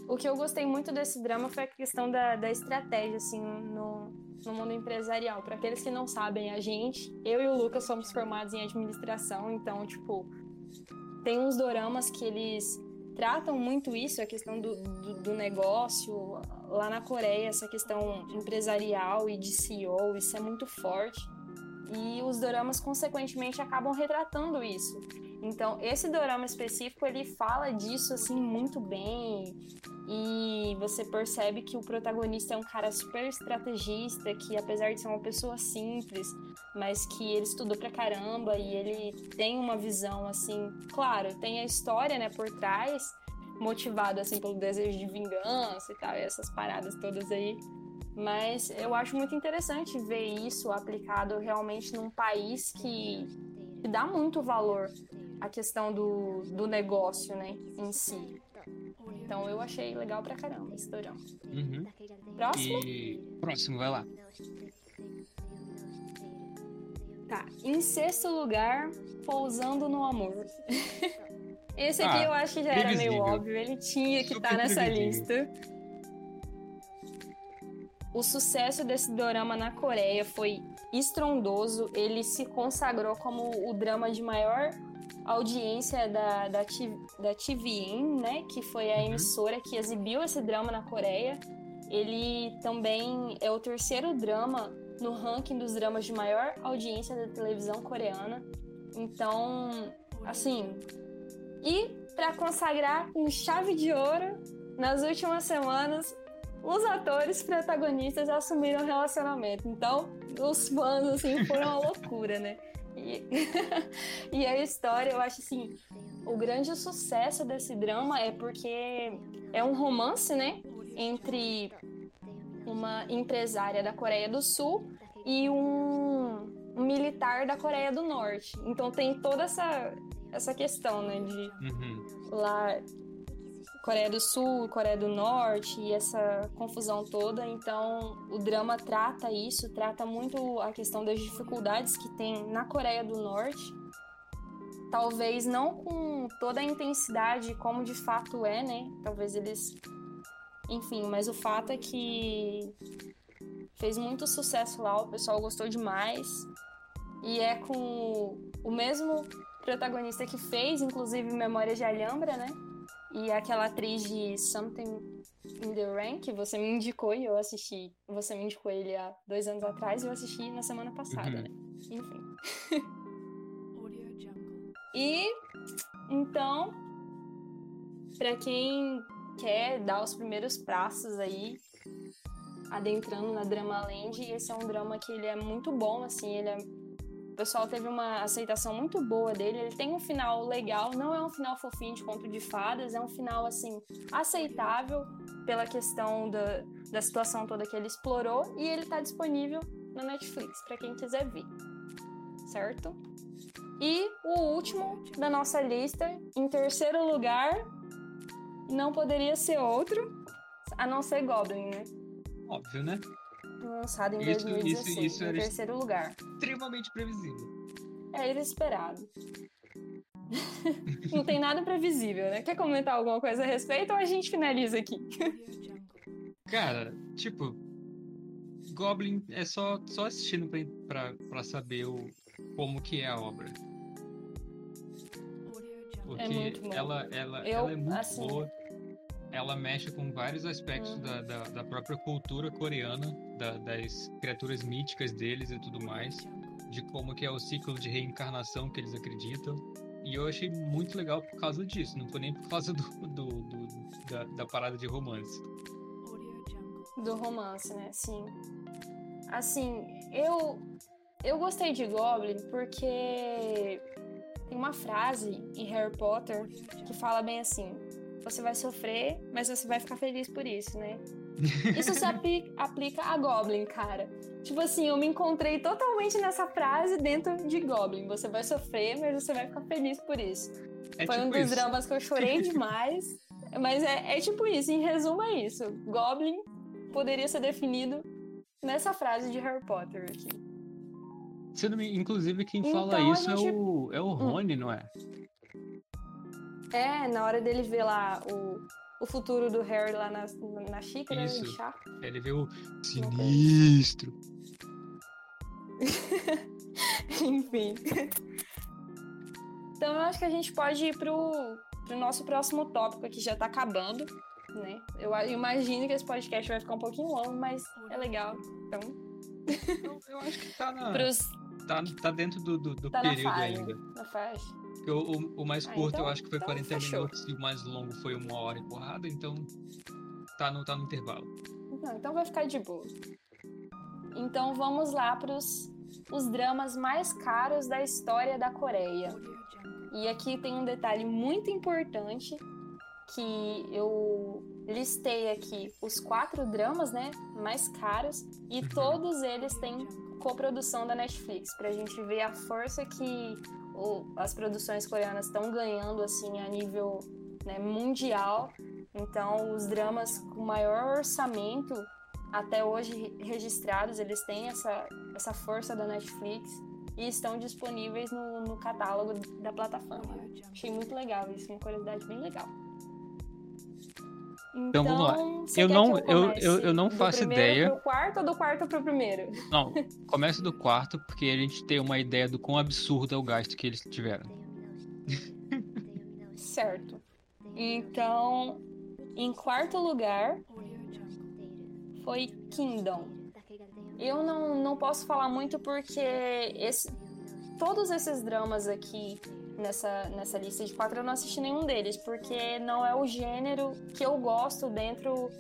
O que eu gostei muito desse drama foi a questão da, da estratégia, assim, no, no mundo empresarial. Para aqueles que não sabem, a gente, eu e o Lucas somos formados em administração, então, tipo, tem uns doramas que eles tratam muito isso, a questão do, do, do, negócio. Lá na Coreia, essa questão empresarial e de CEO, isso é muito forte. E os doramas, consequentemente, acabam retratando isso. Então, esse dorama específico, ele fala disso, assim, muito bem. E você percebe que o protagonista é um cara super estrategista, que apesar de ser uma pessoa simples, mas que ele estudou pra caramba e ele tem uma visão, assim, claro, tem a história, né, por trás, motivado, assim, pelo desejo de vingança e tal, e essas paradas todas aí. Mas eu acho muito interessante ver isso aplicado realmente num país que, que dá muito valor à questão do, do negócio, né, em si. Então eu achei legal pra caramba esse dorama. Uhum. Próximo? E... Próximo, vai lá. Tá. Em sexto lugar, Pousando no Amor. [laughs] Esse aqui Ah, eu acho que já era meio óbvio, ele tinha que estar nessa previsível. lista. O sucesso desse dorama na Coreia foi estrondoso. Ele se consagrou como o drama de maior audiência da, da, da TVN, né? Que foi a Uhum. emissora que exibiu esse drama na Coreia. Ele também é o terceiro drama no ranking dos dramas de maior audiência da televisão coreana. Então, assim. E para consagrar com chave de ouro, nas últimas semanas, os atores protagonistas assumiram o relacionamento. Então, os fãs, assim, foram uma loucura, né? E, [laughs] e a história, eu acho assim, o grande sucesso desse drama é porque é um romance, né? Entre uma empresária da Coreia do Sul e um, um militar da Coreia do Norte. Então tem toda essa, essa questão, né? De Uhum. lá Coreia do Sul, Coreia do Norte e essa confusão toda. Então, o drama trata isso, trata muito a questão das dificuldades que tem na Coreia do Norte. Talvez não com toda a intensidade como de fato é, né? Talvez eles enfim, mas o fato é que fez muito sucesso lá, o pessoal gostou demais. E é com o mesmo protagonista que fez, inclusive, Memória de Alhambra, né? E aquela atriz de Something in the Rain, que você me indicou e eu assisti. Você me indicou ele há dois anos atrás e eu assisti na semana passada, Uhum. né? Enfim. [laughs] E então, pra quem quer dar os primeiros passos aí, adentrando na Drama Land, esse é um drama que ele é muito bom, assim, ele é pessoal teve uma aceitação muito boa dele. Ele tem um final legal, não é um final fofinho de conto de fadas, é um final assim aceitável pela questão da, da situação toda que ele explorou e ele tá disponível na Netflix para quem quiser ver. Certo? E o último da nossa lista, em terceiro lugar, não poderia ser outro, a não ser Goblin, né? Óbvio, né? Lançado em Isso- 2016, isso- isso em era- terceiro lugar. Extremamente previsível. É inesperado. [laughs] Não tem nada previsível, né? Quer comentar alguma coisa a respeito ou a gente finaliza aqui? [laughs] Cara, tipo, Goblin é só, só assistindo pra, pra, pra saber o, como que é a obra. Porque muito bom. ela, ela, Eu, ela é muito assim- boa. Ela mexe com vários aspectos Uhum. da, da, da própria cultura coreana, da- das criaturas míticas deles e tudo mais, de como que é o ciclo de reencarnação que eles acreditam. E eu achei muito legal por causa disso, não foi nem por causa do, do, do- da, da parada de romance. Do romance, né? Sim. Assim, eu eu gostei de Goblin porque tem uma frase em Harry Potter que fala bem assim: você vai sofrer, mas você vai ficar feliz por isso, né? Isso se apli- aplica a Goblin, cara. Tipo assim, eu me encontrei totalmente nessa frase dentro de Goblin. Você vai sofrer, mas você vai ficar feliz por isso. É Foi um tipo dos isso. dramas que eu chorei [laughs] demais. mas é, é tipo isso, em resumo é isso. Goblin poderia ser definido nessa frase de Harry Potter aqui. Se eu não me- Inclusive, quem Então, fala isso gente- é o, é o Rony, não é? É, na hora dele ver lá o, o futuro do Harry lá na, na xícara né, Isso. de chá. Ele vê o sinistro. [laughs] Enfim. Então eu acho que a gente pode ir pro, pro nosso próximo tópico aqui, já tá acabando, né? Eu imagino que esse podcast vai ficar um pouquinho longo, mas é legal. Então, Eu, eu acho que tá, na, [laughs] pros, tá, tá dentro do, do, do tá na período faixa. ainda. Na faixa. Porque o, o, o mais Ah, curto então- eu acho que foi então 40 fechou. minutos e o mais longo foi uma hora e porrada, então tá no, tá no intervalo. Não, então vai ficar de boa. Então vamos lá pros os dramas mais caros da história da Coreia. E aqui tem um detalhe muito importante que eu listei aqui os quatro dramas, né, mais caros e Uhum. todos eles têm coprodução da Netflix pra gente ver a força que o- as produções coreanas estão ganhando assim a nível né, mundial. Então, os dramas com maior orçamento até hoje re- registrados, eles têm essa, essa força da Netflix. e estão disponíveis no, no catálogo da plataforma. Achei muito legal isso, uma curiosidade bem legal. Então, vamos lá. Então, eu não, eu, eu, eu não faço ideia. Do quarto ou do quarto pro primeiro? Não, [laughs] começa do quarto, porque a gente tem uma ideia do quão absurdo é o gasto que eles tiveram. [laughs] Certo. Então, em quarto lugar foi Kingdom. Eu não, não posso falar muito porque esse, todos esses dramas aqui nessa, nessa lista de quatro eu não assisti nenhum deles, porque não é o gênero que eu gosto dentro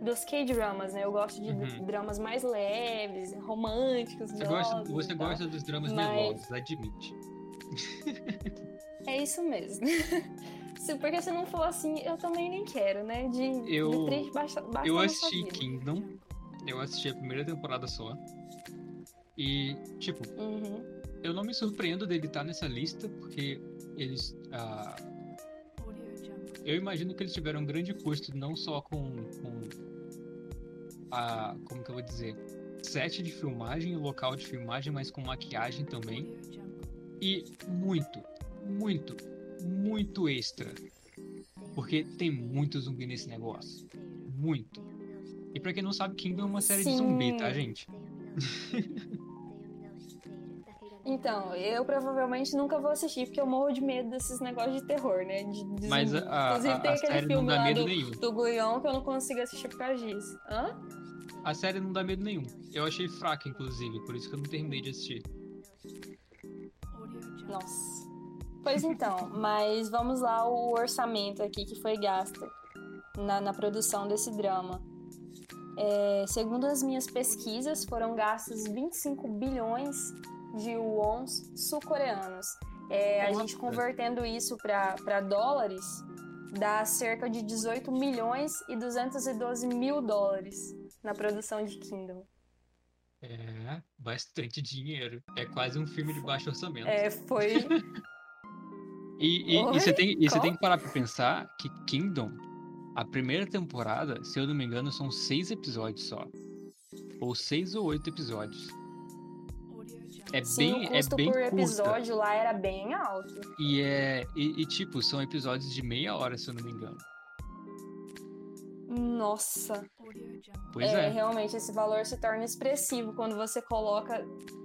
dos K-dramas, né? Eu gosto de uhum. dramas mais leves, românticos, Você gosta, você gosta dos dramas mas... melosos, admite. É isso mesmo. [laughs] Porque se não for assim, eu também nem quero, né? De, eu, de três basta, basta Eu assisti Kingdom. Eu assisti a primeira temporada só. E, tipo, uhum. Eu não me surpreendo dele estar nessa lista, porque eles. Ah, eu imagino que eles tiveram um grande custo, não só com, com a. Como que eu vou dizer? Set de filmagem, local de filmagem, mas com maquiagem também. E muito, muito, muito extra. Porque tem muito zumbi nesse negócio. Muito. E pra quem não sabe, Kingdom é uma série Sim. de zumbi, tá, gente? [laughs] Então, eu provavelmente nunca vou assistir, porque eu morro de medo desses negócios de terror, né? De, de Mas a, a, Inclusive tem a aquele filme lá do, nenhum. do Guion que eu não consigo assistir por causa disso. Hã? A série não dá medo nenhum. Eu achei fraca, inclusive, por isso que eu não terminei de assistir. Nossa. Pois então, mas vamos lá o orçamento aqui que foi gasto na, na produção desse drama. É, segundo as minhas pesquisas, foram gastos 25 bilhões de wons sul-coreanos. É, a gente convertendo isso para dólares, dá cerca de 18 milhões e 212 mil dólares na produção de Kingdom. É, bastante dinheiro. É quase um filme de baixo orçamento. É, foi. [laughs] e, e, e, você tem, e você tem que parar pra pensar que Kingdom, a primeira temporada, se eu não me engano, são seis episódios só. Ou seis ou oito episódios. É Sim, bem, o custo é bem por episódio lá era bem alto. E é. E, e, tipo, são episódios de meia hora, se eu não me engano. Nossa. Pois é, é. Realmente, esse valor se torna expressivo quando você coloca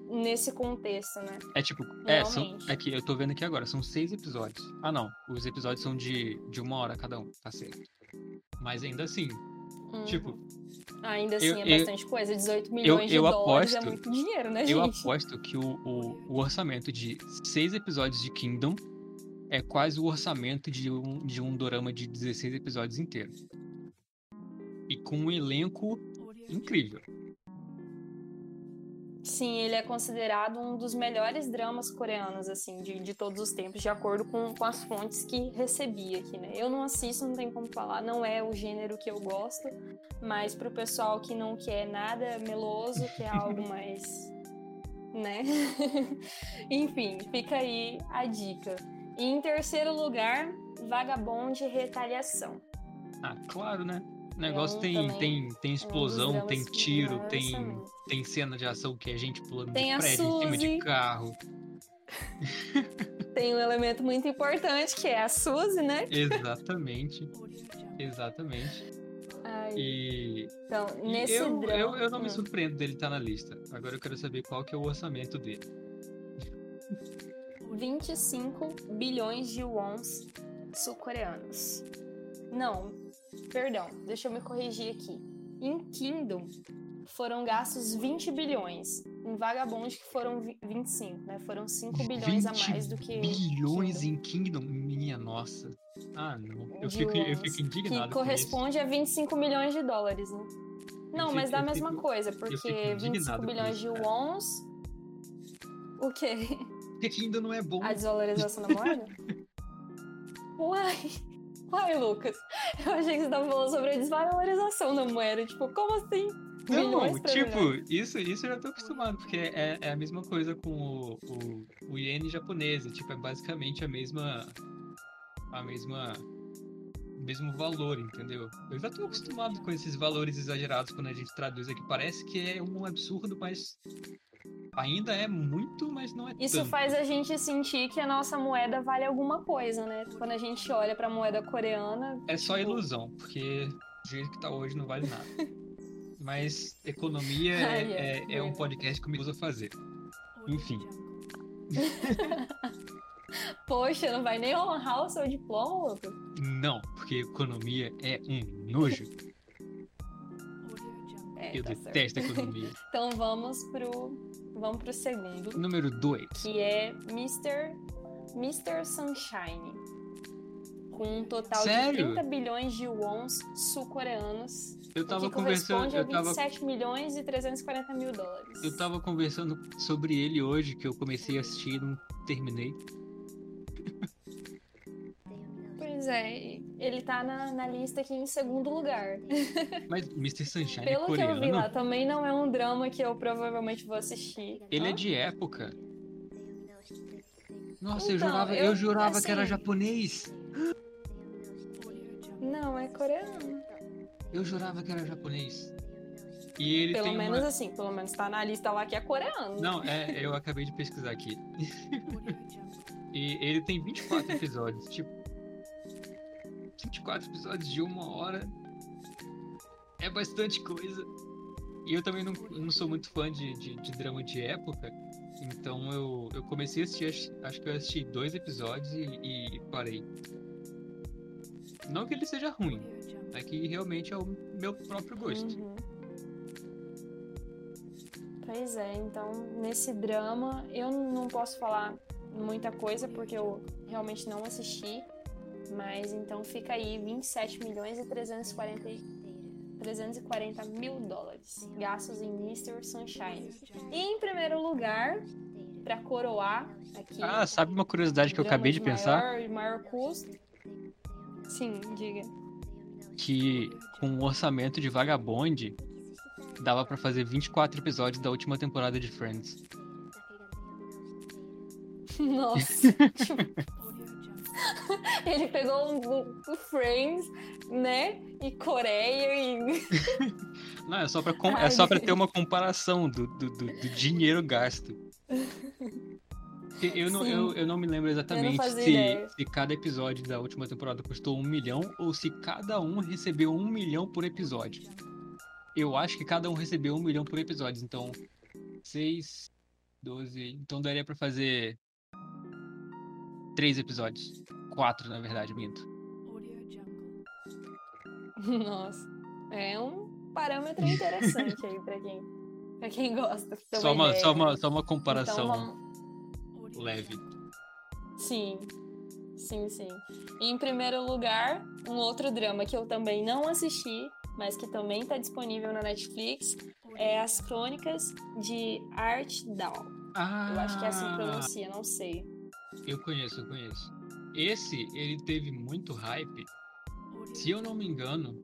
nesse contexto, né? É tipo, é, são, é que eu tô vendo aqui agora, são seis episódios. Ah, não. Os episódios são de, de uma hora cada um, tá certo. Mas ainda assim, uhum. tipo, Ainda assim, eu, é bastante eu, coisa. 18 milhões eu, de dólares é aposto, é muito dinheiro, né, gente? Eu aposto que o, o, o, orçamento de seis episódios de Kingdom é quase o orçamento de um, de um dorama de 16 episódios inteiro. E com um elenco incrível. Sim, ele é considerado um dos melhores dramas coreanos, assim, de, de todos os tempos, de acordo com, com as fontes que recebi aqui, né? Eu não assisto, não tem como falar, não é o gênero que eu gosto, mas pro pessoal que não quer nada meloso, quer algo [laughs] mais. né? [laughs] Enfim, fica aí a dica. E em terceiro lugar, Vagabond Retaliação. Ah, claro, né? O negócio tem, tem, tem explosão, é um tem tiro, tem, tem cena de ação que é gente pulando tem de prédio em cima de carro. tem um elemento muito importante que é a Suzy, né? [laughs] Exatamente. Exatamente. Ai. E, então, nesse eu, drama... eu, eu não me surpreendo dele estar tá na lista. Agora eu quero saber qual que é o orçamento dele. 25 bilhões de wons sul-coreanos. Não, Perdão, deixa eu me corrigir aqui. Em Kingdom foram gastos 20 bilhões. Em Vagabond que foram 25, né? Foram 5 bilhões a mais do que. Bilhões em Kingdom? Minha nossa. Ah, não. Eu, fico, eu fico indignado. Que corresponde a 25 milhões de dólares, né? Não, mas dá a mesma fico, coisa, porque 25 bilhões de wons. O quê? Porque Kingdom não é bom. A desvalorização da moeda? [laughs] Uai! Ai, Lucas, [laughs] eu achei que você estava falando sobre a desvalorização da moeda. Tipo, como assim? Não, tipo, isso, isso eu já tô acostumado, porque é, é a mesma coisa com o, o, o iene japonês. Tipo, é basicamente a mesma. A mesma. O mesmo valor, entendeu? Eu já tô acostumado com esses valores exagerados quando a gente traduz aqui. Parece que é um absurdo, mas ainda é muito, mas não é Isso tanto. faz a gente sentir que a nossa moeda vale alguma coisa, né? Quando a gente olha pra moeda coreana. É só tipo, ilusão, porque do jeito que tá hoje não vale nada. [laughs] Mas economia é, Ai, é, é- é um podcast que me usa fazer. Enfim. [laughs] Poxa, não vai nem honrar o seu diploma, Lucas? Não, porque economia é um nojo. É, Eu tá certo. detesto economia. [laughs] Então vamos pro. Vamos pro segundo. Número 2. que é Mr. Mr. Sunshine. Com um total Sério? de 30 bilhões de wons sul-coreanos. Eu tava que conversando, corresponde a eu tava, 27 milhões e 340 mil dólares. eu tava conversando sobre ele hoje, que eu comecei a assistir e não terminei. Pois é, ele tá na, na lista aqui em segundo lugar. Mas Mr. Sunshine Pelo é que eu coreano. vi lá, também não é um drama que eu provavelmente vou assistir. Ele é de época. Nossa, eu Então, jurava, eu, eu- jurava que era assim- japonês. Não, é coreano. Eu jurava que era japonês. E ele Pelo menos uma... assim, pelo menos tá na lista lá que é coreano. Não, é, eu acabei de pesquisar aqui. [laughs] E ele tem 24 episódios, tipo. 24 episódios de uma hora. É bastante coisa. E eu também não, não sou muito fã de, de, de drama de época. Então eu, eu comecei a assistir, acho, que eu assisti dois episódios e, e parei. Não que ele seja ruim, é que realmente é o meu próprio gosto. Uhum. Pois é, então nesse drama eu não posso falar muita coisa porque eu realmente não assisti, mas então fica aí 27 milhões e 340, e- 340 mil dólares gastos em Mr. Sunshine. E em primeiro lugar, pra coroar aqui. Ah, sabe uma curiosidade que eu acabei de pensar? Maior, maior custo. Sim, diga. que com um orçamento de vagabonde dava pra fazer 24 episódios da última temporada de Friends. [laughs] Nossa. [laughs] [laughs] Ele pegou um, um Friends, né? E Coreia e. [laughs] Não, é só pra, com- é só pra ter uma comparação do, do, do- do dinheiro gasto. Eu não, eu, eu não me lembro exatamente se, se cada episódio da última temporada custou um milhão ou se cada um recebeu um milhão por episódio. Eu acho que cada um recebeu um milhão por episódio, então 6, 12. Então daria pra fazer três episódios. Quatro, na verdade, minto. [laughs] Nossa. É um parâmetro interessante aí pra quem, pra quem gosta. Só uma, ideia. só, uma, só uma Então, comparação vamos- leve. Sim. Sim, sim. E em primeiro lugar, um outro drama que eu também não assisti, mas que também tá disponível na Netflix, é As Crônicas de Art Down. Ah, Eu acho que é assim que pronuncia, não sei. Eu conheço, eu conheço. Esse, ele teve muito hype, se eu não me engano,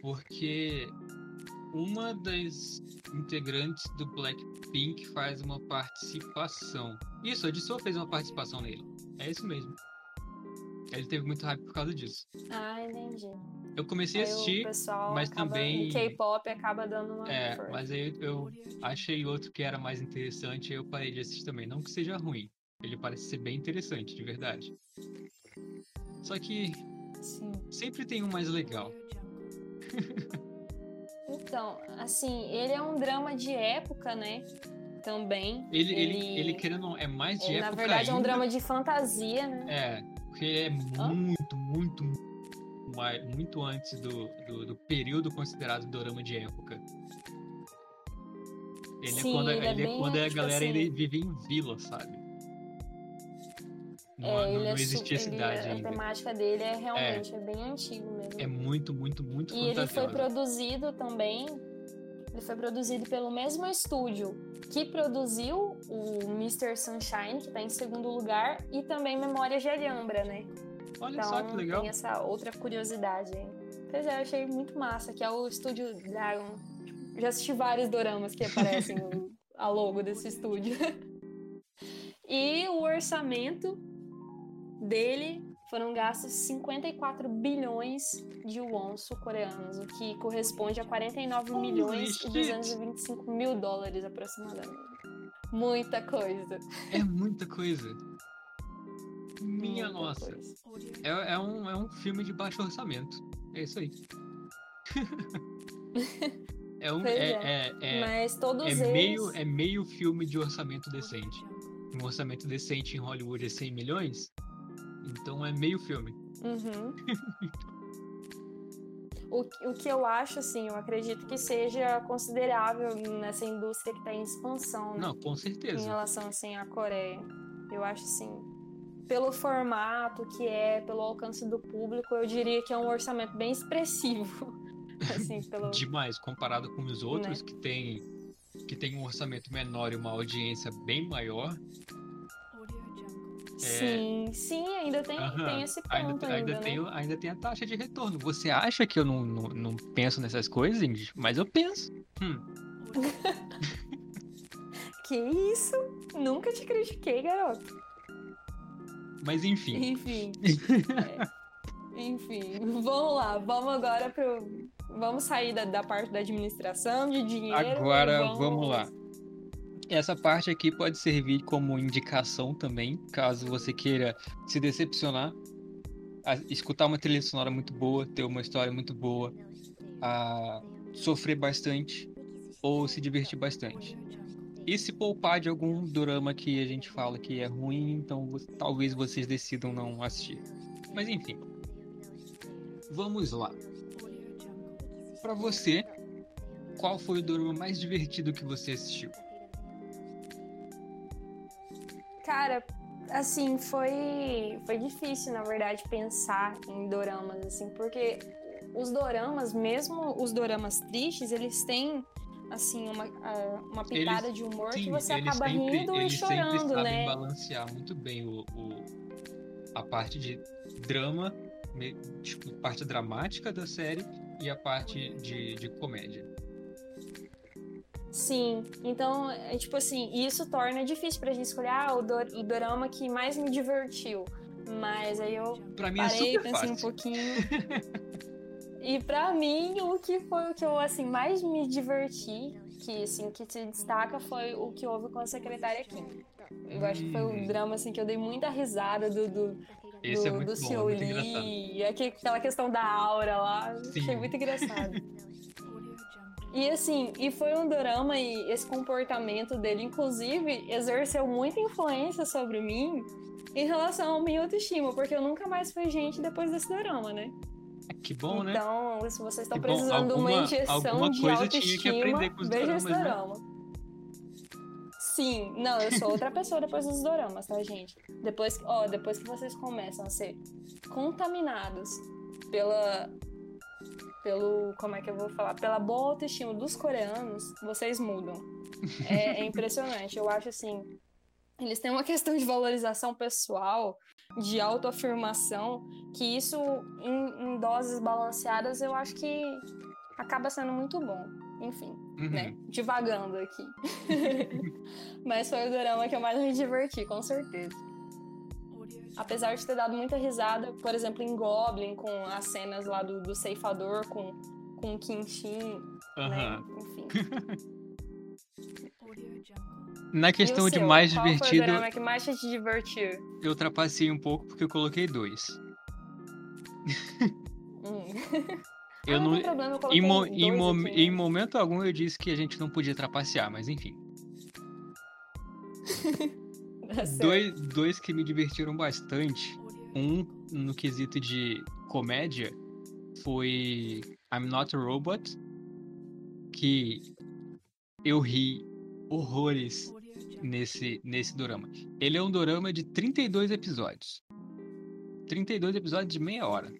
porque uma das integrantes do Blackpink faz uma participação. Isso, a Jisoo fez uma participação nele. É isso mesmo. Ele teve muito hype por causa disso. Ah, entendi. Eu comecei a Aí assistir, mas também- o K-pop acaba dando uma é, mas aí eu achei outro que era mais interessante e eu parei de assistir também. Não que seja ruim, ele parece ser bem interessante, de verdade. Só que Sim. sempre tem um mais legal. [laughs] Então, assim, ele é um drama de época, né? Também. Ele, ele, ele, querendo ou não, é mais de ele, na época verdade, é um ainda. drama de fantasia, né? É, porque é Hã? muito, muito, mai- muito antes do, do, do período considerado dorama de época. Ele Sim, é quando, ele é ele é quando a tipo galera assim- ainda vive em vila, sabe? Não, É, não, ele não é existia ele- cidade A ainda. temática dele é realmente é. bem antigo mesmo. É muito, muito, muito E ele foi produzido também. Ele foi produzido pelo mesmo estúdio que produziu o Mr. Sunshine, que tá em segundo lugar, e também Memórias de Alhambra, né? Olha Então só que legal. tem essa outra curiosidade. Pois é, eu achei muito massa, que é o estúdio Dragon. Já assisti vários doramas que aparecem no, a logo desse estúdio. [laughs] E o orçamento dele foram gastos 54 bilhões de won sul-coreanos, o que corresponde a 49 Holy milhões shit. e 225 mil dólares aproximadamente. Muita coisa. É muita coisa. Minha muita nossa. coisa. É, é um, é um filme de baixo orçamento. É isso aí. [laughs] é um. É, é. é, é, Mas todos é eles. meio, é meio filme de orçamento decente. Um orçamento decente em Hollywood é 100 milhões. Então é meio filme. Uhum. O, que- o que eu acho, assim, eu acredito que seja considerável nessa indústria que está em expansão, né? Não, com em certeza. relação, assim, à Coreia. Eu acho, assim, pelo formato que é, pelo alcance do público, eu diria que é um orçamento bem expressivo. [laughs] assim, [laughs] pelo... Demais, comparado com os outros que tem, que tem um orçamento menor e uma audiência bem maior. Sim, sim, ainda tem, É. Tem esse ponto Ainda, ainda, ainda, né? tem, ainda tem a taxa de retorno. Você acha que eu não, não, não penso nessas coisas? Mas eu penso. Hum, [laughs] Que isso? Nunca te critiquei, garoto. mas enfim. Enfim. [laughs] É. Enfim, vamos lá. Vamos agora pro. Vamos sair da, da parte da administração, de dinheiro. Agora e vamos lá. Essa parte aqui pode servir como indicação também, caso você queira se decepcionar, escutar uma trilha sonora muito boa, ter uma história muito boa, a sofrer bastante ou se divertir bastante. E se poupar de algum drama que a gente fala que é ruim, então talvez vocês decidam não assistir. Mas enfim. Vamos lá. Pra você, qual foi o drama mais divertido que você assistiu? Cara, assim, foi, foi difícil, na verdade, pensar em doramas, assim, porque os doramas, mesmo os doramas tristes, eles têm, assim, uma, uma pitada de humor que você eles acaba sempre, rindo e eles sempre chorando, sabem né? balancear muito bem o, o- a parte de drama, tipo, parte dramática da série e a parte de, de comédia. Sim, então, é tipo assim, isso torna difícil pra gente escolher ah, o, dor- o dorama que mais me divertiu. Mas aí eu Pra mim é parei, super pensei um fácil. pouquinho. [laughs] e pra mim, o que foi o que eu assim mais me diverti, que assim que se destaca foi o que houve com a secretária Kim. Eu acho que foi Hum. um drama assim que eu dei muita risada do do, Esse é do, muito do bom, engraçado. Lee, e aque- aquela questão da aura lá, Sim. achei muito engraçado. [laughs] E assim, e foi um drama e esse comportamento dele, inclusive, exerceu muita influência sobre mim em relação à minha autoestima, porque eu nunca mais fui gente depois desse drama, né? Que bom, né? Então, se vocês estão Que precisando de uma injeção alguma de coisa tinha que autoestima, aprender com os veja esse doramas, né? dorama. Sim, não, eu sou outra pessoa depois dos doramas, tá, gente? Depois, ó, depois que vocês começam a ser contaminados pela pelo, como é que eu vou falar, pela boa autoestima dos coreanos, vocês mudam. É, é [laughs] impressionante. Eu acho assim, eles têm uma questão de valorização pessoal, de autoafirmação, que isso em, em doses balanceadas eu acho que acaba sendo muito bom. Enfim, Uhum. né? Divagando aqui. [laughs] Mas foi o drama que eu mais me diverti, com certeza. Apesar de ter dado muita risada, por exemplo, em Goblin, com as cenas lá do, do ceifador com, com o Kim Shin, né? Aham. Enfim. [laughs] Na questão de mais Qual Foi o divertido, que mais te divertiu? eu ultrapassei um pouco porque eu coloquei dois. Hum. [laughs] Eu ah, não, tem problema, eu em, mo- dois em mo- aqui, né? em momento algum eu disse que a gente não podia trapacear, mas enfim. [laughs] Certo. Dois, dois que me divertiram bastante. Um no quesito de comédia foi I'm Not a Robot, que eu ri horrores nesse, nesse dorama. Ele é um dorama de 32 episódios. 32 episódios de meia hora.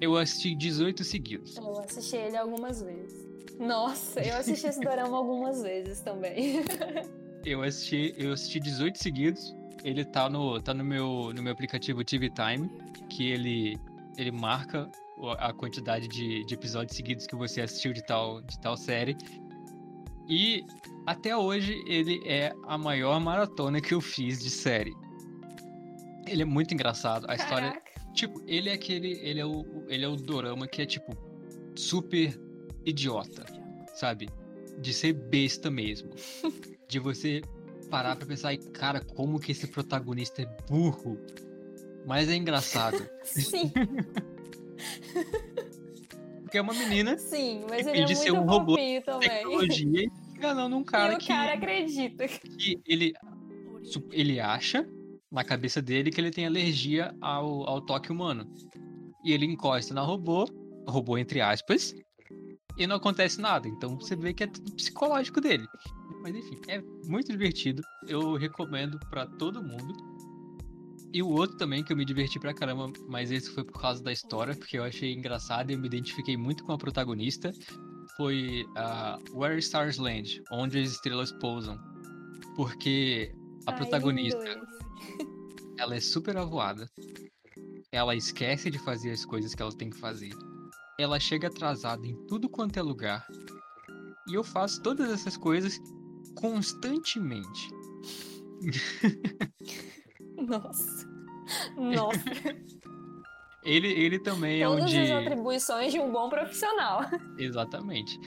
Eu assisti 18 seguidos. Eu assisti ele algumas vezes. Nossa, eu assisti esse dorama algumas vezes também. [laughs] Eu assisti, eu assisti 18 seguidos. Ele tá no, tá no meu, no meu aplicativo TV Time, que ele, ele marca a quantidade de, de episódios seguidos que você assistiu de tal, de tal série. E até hoje ele é a maior maratona que eu fiz de série. Ele é muito engraçado. A história. Caraca. Tipo, ele é aquele. Ele é o. Ele é o dorama que é, tipo, super idiota. Sabe? De ser besta mesmo. [laughs] De você parar pra pensar, e, cara, como que esse protagonista é burro. Mas é engraçado. [laughs] Sim, Porque é uma menina sim, mas E ele é de muito ser um robô também. tecnologia e enganando um cara e o que, cara acredita. que ele, ele acha na cabeça dele que ele tem alergia ao, ao toque humano. E ele encosta na robô, robô entre aspas, e não acontece nada. Então você vê que é tudo psicológico dele. Mas enfim, é muito divertido. Eu recomendo pra todo mundo. E o outro também que eu me diverti pra caramba, mas esse foi por causa da história, porque eu achei engraçado e eu me identifiquei muito com a protagonista. Foi a Where Stars Land, onde as estrelas pousam. Porque a Ai, protagonista, ela é super avoada. Ela esquece de fazer as coisas que ela tem que fazer. Ela chega atrasada em tudo quanto é lugar. E eu faço todas essas coisas constantemente. Nossa. [laughs] Nossa. Ele, ele também é um Todas de. as atribuições de um bom profissional. Exatamente.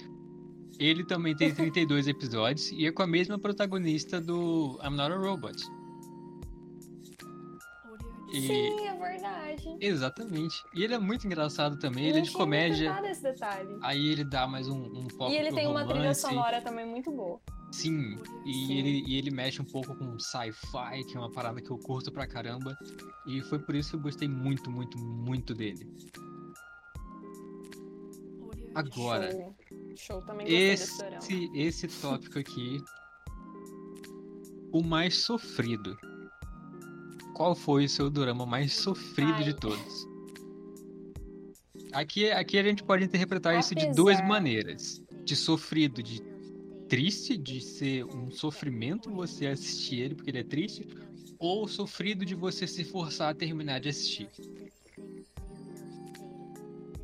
Ele também tem 32 episódios e é com a mesma protagonista do I'm Not a Robot. E- Sim, é verdade. Exatamente. E ele é muito engraçado também, ele é de comédia. esse detalhe. Aí ele dá mais um, um foco E ele tem uma trilha romance. sonora também muito boa. Sim, e, Sim. Ele, e ele mexe um pouco com sci-fi, que é uma parada que eu curto pra caramba. E foi por isso que eu gostei muito, muito, muito dele. Agora, Show. Show esse, esse tópico aqui. O mais sofrido. Qual foi o seu drama mais sofrido Ai. de todos? Aqui, aqui a gente pode interpretar isso de duas Apesar- maneiras. De sofrido, de triste, de ser um sofrimento você assistir ele porque ele é triste, ou sofrido de você se forçar a terminar de assistir.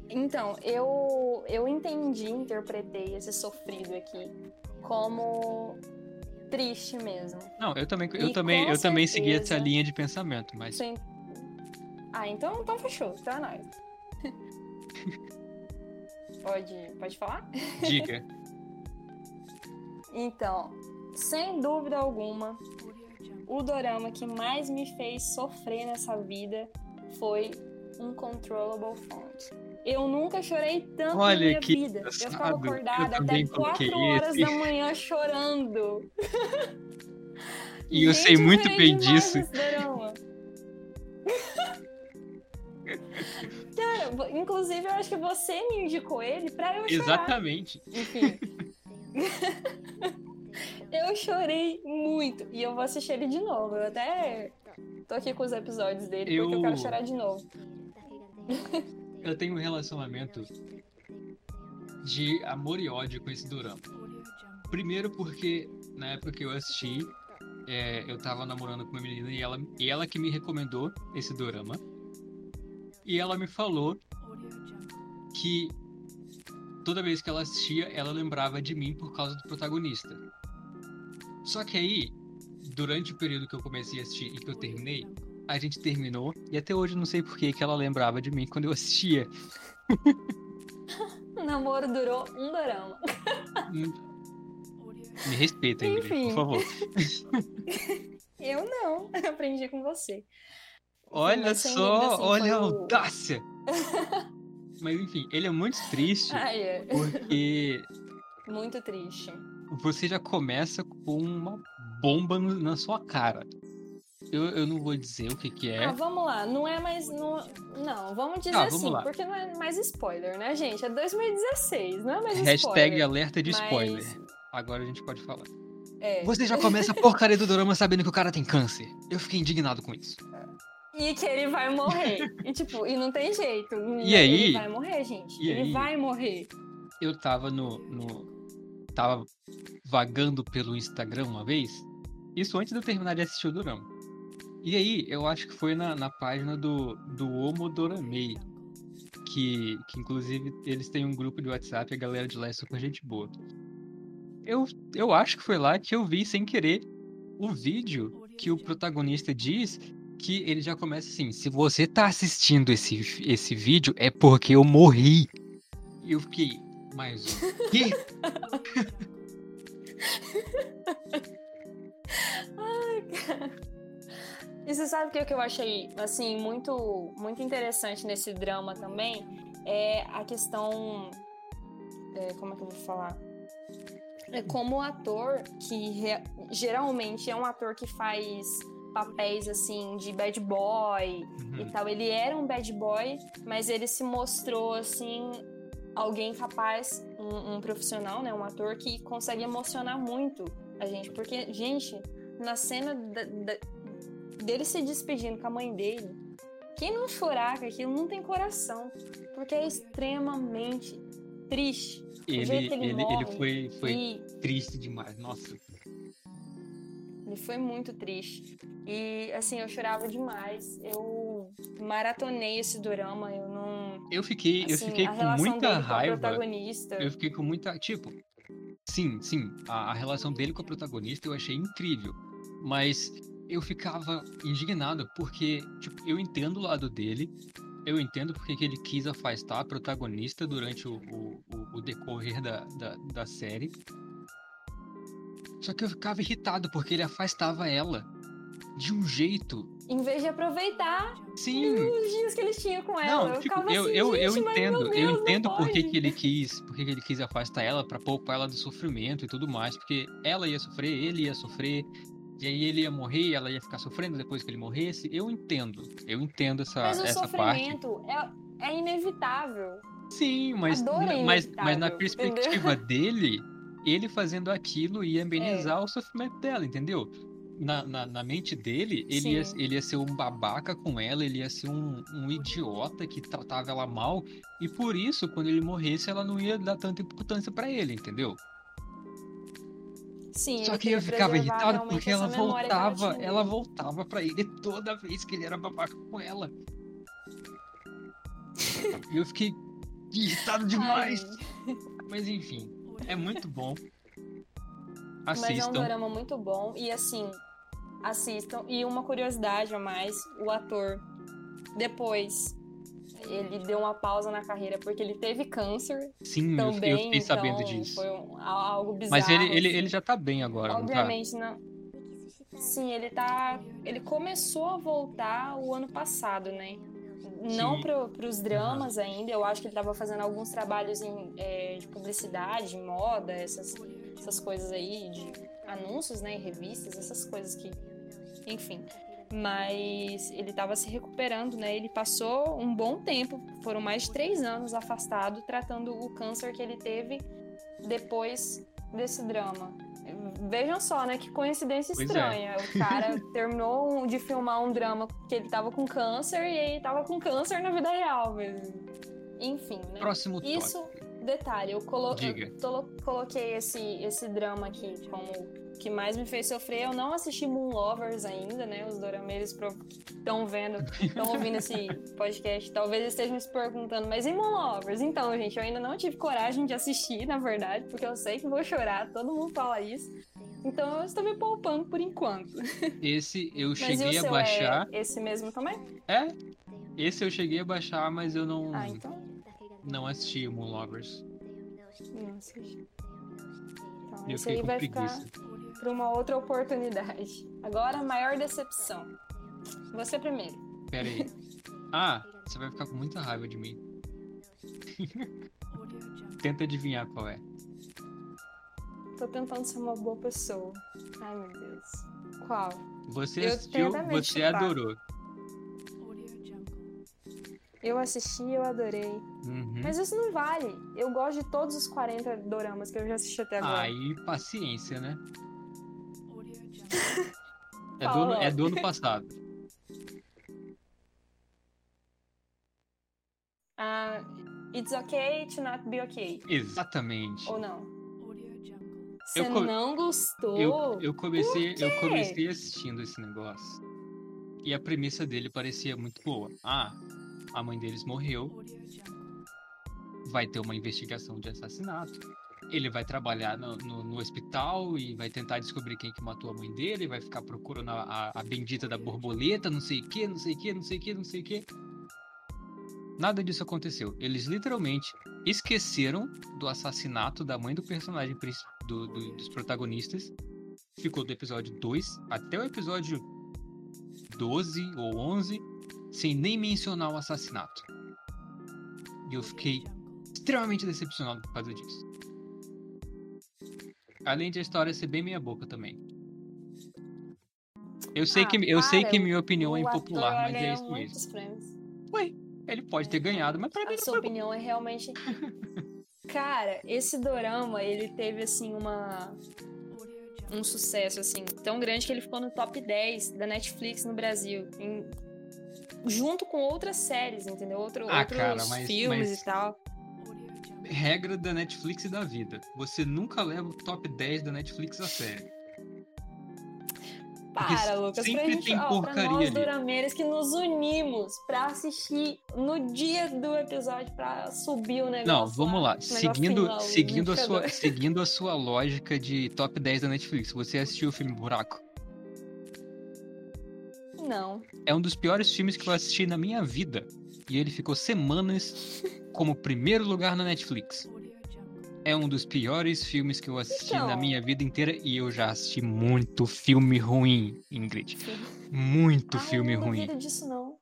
Então, eu, eu entendi, interpretei esse sofrido aqui como triste mesmo. Não, eu também, eu E também, eu também segui essa linha de pensamento, mas Sem... Ah, então, então fechou, então é nóis. [laughs] pode, pode falar? diga. [laughs] Então, sem dúvida alguma, o dorama que mais me fez sofrer nessa vida foi Uncontrollable Font. Eu nunca chorei tanto Olha na minha que vida. Eu ficava engraçado. Eu acordada até também coloquei 4 horas esse. da manhã chorando. E eu Gente, sei muito bem disso. Cara, inclusive eu acho que você me indicou ele pra eu chorar. Exatamente. Enfim. [laughs] eu chorei muito. E eu vou assistir ele de novo. Eu até tô aqui com os episódios dele porque eu Eu- quero chorar de novo. [laughs] Eu tenho um relacionamento de amor e ódio com esse dorama. Primeiro porque na época que eu assisti, é, eu tava namorando com uma menina e ela, e ela que me recomendou esse dorama. E ela me falou que toda vez que ela assistia, ela lembrava de mim por causa do protagonista. Só que aí, durante o período que eu comecei a assistir e que eu terminei, a gente terminou e até hoje não sei por que ela lembrava de mim quando eu assistia. [laughs] O namoro durou um dorama. Me respeita, Ingrid, Enfim. por favor. [laughs] Eu não. Aprendi com você. Olha só, assim, olha a o- audácia! [laughs] Mas enfim, ele é muito triste Ai, é. porque Muito triste. você já começa com uma bomba no- na sua cara. Eu, eu não vou dizer o que que é. Ah, vamos lá. Não é mais. Não, não vamos dizer Tá, vamos assim, lá. porque não é mais spoiler, né, gente? É 2016, não é mais Hashtag spoiler. alerta de mas- spoiler. Agora a gente pode falar. É. Você já começa a [laughs] porcaria do drama sabendo que o cara tem câncer. Eu fiquei indignado com isso. E que ele vai morrer. e tipo, e não tem jeito. E aí? Ele vai morrer, gente. Ele aí? vai morrer. Eu tava no, no. Tava vagando pelo Instagram uma vez. Isso antes de eu terminar de assistir o Dorama. E aí, eu acho que foi na, na página do, do Homo Doramei. Que, que inclusive eles têm um grupo de WhatsApp, a galera de lá é super gente boa. Eu, eu acho que foi lá que eu vi sem querer o vídeo que o protagonista diz que ele já começa assim: se você tá assistindo esse, esse vídeo, é porque eu morri. E eu fiquei, mais um. Quê? [laughs] [laughs] Ai, cara. E você sabe o que, que eu achei, assim, muito, muito interessante nesse drama também? É a questão. é, como é que eu vou falar? É como o ator, que re- geralmente é um ator que faz papéis, assim, de bad boy e Uhum. tal. Ele era um bad boy, mas ele se mostrou, assim, alguém capaz, um, um profissional, né? Um ator que consegue emocionar muito a gente. Porque, gente, na cena da- da- dele se despedindo com a mãe dele, quem não chorar com aquilo não tem coração. Porque é extremamente triste. Ele, ele ele, ele foi, foi E triste demais. Nossa. ele foi muito triste. E, assim, eu chorava demais. Eu maratonei esse dorama, eu não... Eu fiquei, eu Assim, fiquei a com muita com raiva. protagonista. Eu fiquei com muita. Tipo, sim, sim, a, a relação dele com a protagonista eu achei incrível. Mas eu ficava indignado porque, tipo, eu entendo o lado dele. Eu entendo porque que ele quis afastar a protagonista durante o, o, o- decorrer da, da, da série. Só que eu ficava irritado porque ele afastava ela de um jeito. Em vez de aproveitar Sim, os dias que eles tinham com ela. Não, eu tipo, ficava eu, assim, eu, eu entendo, eu Deus, não entendo por que, ele quis, por que, que ele quis afastar ela pra poupar ela do sofrimento e tudo mais, porque ela ia sofrer, ele ia sofrer, e aí ele ia morrer, ela ia ficar sofrendo depois que ele morresse. Eu entendo, eu entendo essa, Mas o parte. sofrimento é, é inevitável. Sim, mas, A dor é mas, mas na inevitável, perspectiva [laughs] dele, ele fazendo aquilo ia amenizar o sofrimento dela, entendeu? Na, na, na mente dele, ele ia, ele ia ser um babaca com ela, ele ia ser um, um idiota que tratava ela mal, e por isso, quando ele morresse, ela não ia dar tanta importância pra ele, entendeu? Sim, Só que eu ficava irritado porque ela voltava, ela voltava pra ele toda vez que ele era babaca com ela. E [laughs] eu fiquei irritado demais. Ai, Mas enfim, é muito bom. Mas é um Assistam. drama muito bom. E assim, assistam. E uma curiosidade a mais: o ator, depois, ele deu uma pausa na carreira porque ele teve câncer Sim, eu- também. eu fiquei sabendo então disso. Foi um- algo bizarro. Mas ele, ele, assim. ele já tá bem agora, não tá? Obviamente não. Sim, ele tá. Ele começou a voltar o ano passado, né? Não pro, pros dramas ainda. Eu acho que ele tava fazendo alguns trabalhos em, é, de publicidade, de moda, essas, essas coisas aí, de anúncios, né? Em revistas, essas coisas que. Enfim. Mas ele tava se recuperando, né? Ele passou um bom tempo, foram mais de três anos afastado, tratando o câncer que ele teve depois desse drama. Vejam só, né? Que coincidência Pois é. estranha. O cara [laughs] terminou de filmar um drama que ele tava com câncer e ele tava com câncer na vida real mesmo. Enfim, né? Próximo Isso. Detalhe, eu, colo eu tolo- coloquei esse, esse drama aqui como que mais me fez sofrer. Eu não assisti Moon Lovers ainda, né? Os dorameiros estão vendo, estão ouvindo esse [laughs] podcast. Talvez estejam se perguntando, mas e Moon Lovers? Então, gente, eu ainda não tive coragem de assistir, na verdade, porque eu sei que vou chorar, todo mundo fala isso. Então eu estou me poupando por enquanto. Esse eu cheguei a seu baixar. é esse mesmo também? É? Esse eu cheguei a baixar, mas eu não, Ah, então. Não assisti o Moon Lovers. Não assisti. Então, fiquei aí vai preguiça. ficar para uma outra oportunidade. Agora, a maior decepção. Você primeiro. Pera aí. Ah, você vai ficar com muita raiva de mim. [laughs] Tenta adivinhar qual é. Tô tentando ser uma boa pessoa. Ai, meu Deus. Qual? Você Eu assistiu, você chutar. adorou. Eu assisti eu adorei. Uhum. Mas isso não vale. Eu gosto de todos os 40 doramas que eu já assisti até agora. Aí, paciência, né? É [laughs] do, é do ano passado. [laughs] Ah, it's okay to not be okay. Exatamente. Ou não? Você Eu não gostou? Eu, eu comecei, eu comecei assistindo esse negócio. E a premissa dele parecia muito boa. Ah, a mãe deles morreu, vai ter uma investigação de assassinato. ele vai trabalhar no, no, no, hospital e vai tentar descobrir quem que matou a mãe dele, vai ficar procurando a, a, a bendita da borboleta, não sei o que, não sei o que, não sei o que, não sei o que. Nada disso aconteceu. Eles literalmente esqueceram do assassinato da mãe do personagem do, do, dos protagonistas. Ficou do episódio 2 até o episódio 12 ou 11 sem nem mencionar o assassinato. E eu fiquei extremamente decepcionado por causa disso. Além de a história ser bem meia boca também. Eu sei, ah, que, eu sei que minha opinião é impopular, mas é isso mesmo. Ué, ele pode ter ganhado, mas pra mim A sua opinião é realmente. [laughs] Cara, esse dorama, ele teve assim uma um sucesso assim tão grande que ele ficou no top 10 da Netflix no Brasil, em... junto com outras séries, entendeu? Outro, ah, outros cara, mas, filmes mas... e tal regra da Netflix e da vida. Você nunca leva o top 10 da Netflix a sério. Para, Lucas, sempre pra gente, tem ó, porcaria pra nós durameiros que nos unimos pra assistir no dia do episódio pra subir o negócio. Não, vamos lá. lá. Seguindo, final, seguindo, a sua, seguindo a sua lógica de top 10 da Netflix, você assistiu o filme Buraco? Não. É um dos piores filmes que eu assisti na minha vida. E ele ficou semanas como primeiro lugar na Netflix. É um dos piores filmes que eu assisti então... na minha vida inteira e eu já assisti muito filme ruim, Ingrid. Muito Ai, filme eu não ruim. Não disso não.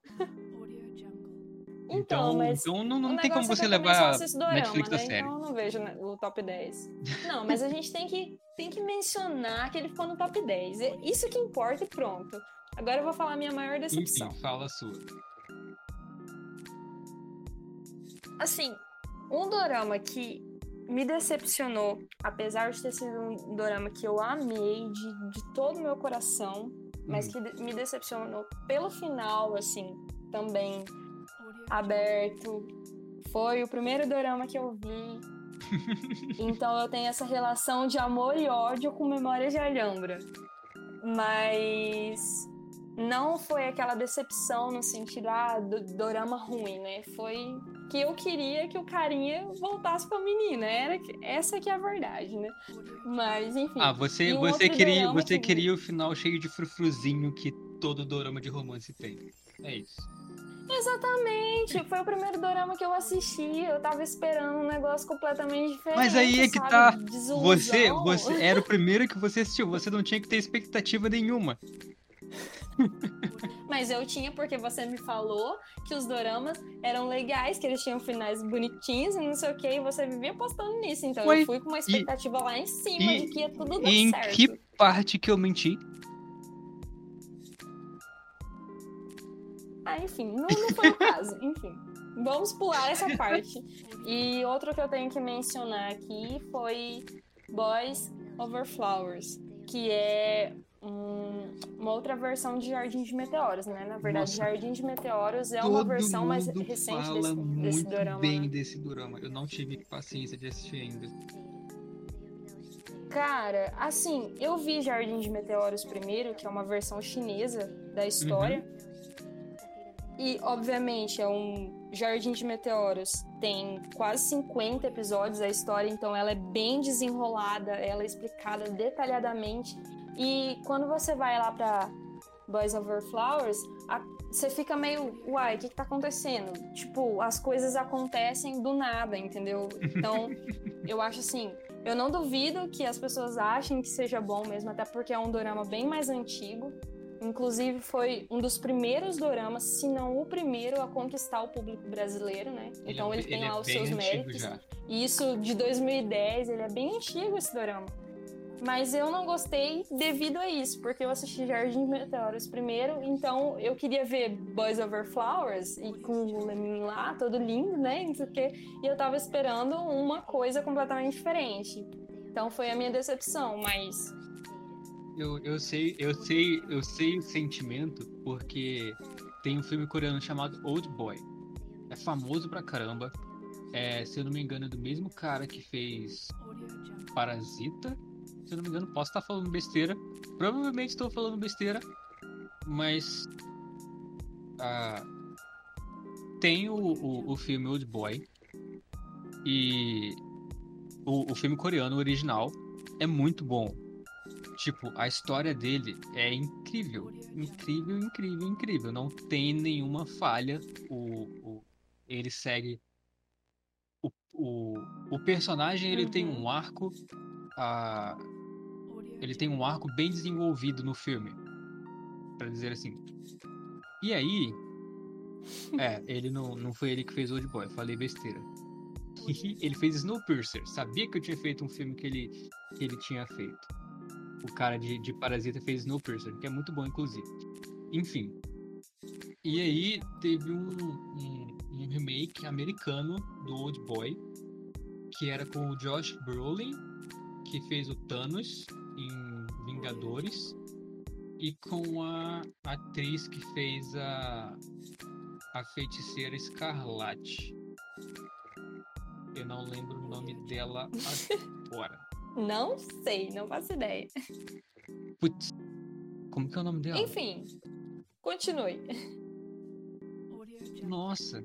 Então, então, mas então não, não tem como é você levar dorama, Netflix né? a sério. Então eu não vejo o top 10. Não, mas a gente tem que, tem que mencionar que ele ficou no top 10. É isso que importa e pronto. Agora eu vou falar a minha maior decepção. Enfim, fala a sua. Assim, um dorama que me decepcionou, apesar de ter sido um dorama que eu amei de, de todo o meu coração, mas uhum. que me decepcionou pelo final, assim, também aberto. Foi o primeiro dorama que eu vi. [laughs] então eu tenho essa relação de amor e ódio com Memória de Alhambra. Mas não foi aquela decepção no sentido, ah, do dorama ruim, né? Foi que eu queria que o carinha voltasse pra menina. Era, essa que é a verdade, né? Mas, enfim. Ah, você, um você, queria, você que... queria o final cheio de frufruzinho que todo dorama de romance tem. É isso. Exatamente, foi o primeiro dorama que eu assisti. Eu tava esperando um negócio completamente diferente. Mas aí é que tá. Você, você era o primeiro que você assistiu. Você não tinha que ter expectativa nenhuma. Mas eu tinha porque você me falou que os doramas eram legais, que eles tinham finais bonitinhos e não sei o que, e você vivia postando nisso. Então Ué, eu fui com uma expectativa e, lá em cima e, de que ia tudo dar em certo. Em que parte que eu menti? Ah, enfim, não, não foi o caso. [laughs] enfim, vamos pular essa parte. E outro que eu tenho que mencionar aqui foi Boys Over Flowers, que é um, uma outra versão de Jardim de Meteoros, né? Na verdade, Nossa, Jardim de Meteoros é uma versão mais recente fala desse, muito desse dorama. bem né? desse dorama. Eu não tive paciência de assistir ainda. Cara, assim, eu vi Jardim de Meteoros primeiro, que é uma versão chinesa da história. Uhum. E, obviamente, é um Jardim de Meteoros. Tem quase 50 episódios a história, então ela é bem desenrolada, ela é explicada detalhadamente. E quando você vai lá pra Boys Over Flowers, a, você fica meio, uai, o que, que tá acontecendo? Tipo, as coisas acontecem do nada, entendeu? Então, [laughs] eu acho assim, eu não duvido que as pessoas achem que seja bom mesmo, até porque é um dorama bem mais antigo. Inclusive, foi um dos primeiros doramas, se não o primeiro, a conquistar o público brasileiro, né? Ele então, é, ele tem ele lá é os seus méritos. Já. E isso de 2010, ele é bem antigo esse dorama. Mas eu não gostei devido a isso, porque eu assisti Jardim de Meteoros primeiro, então eu queria ver Boys Over Flowers e com o Lemin lá, todo lindo, né? E eu tava esperando uma coisa completamente diferente. Então foi a minha decepção, mas. Eu, eu sei, eu sei, eu sei o sentimento, porque tem um filme coreano chamado Old Boy. É famoso pra caramba. É, se eu não me engano, é do mesmo cara que fez Parasita se eu não me engano, posso estar falando besteira. Provavelmente estou falando besteira, mas. Ah, tem o, o, o filme Old Boy. E o, o filme coreano original é muito bom. Tipo, a história dele é incrível. Incrível, incrível, incrível. Não tem nenhuma falha. O, o ele segue. O, o, o personagem ele uhum. tem um arco. Uh, ele tem um arco bem desenvolvido no filme. para dizer assim. E aí. [laughs] É, ele não, não foi ele que fez Old Boy, falei besteira. [laughs] ele fez Snowpiercer. Sabia que eu tinha feito um filme que ele, que ele tinha feito o cara de, de Parasita fez Snowpiercer, que é muito bom, inclusive. Enfim. E aí teve um, um, um remake americano do Old Boy, que era com o Josh Brolin, que fez o Thanos em Vingadores, e com a atriz que fez a, a feiticeira Escarlate. Eu não lembro o nome dela [laughs] agora. Não sei, não faço ideia. Putz, como que é o nome dela? Enfim, continue. Nossa.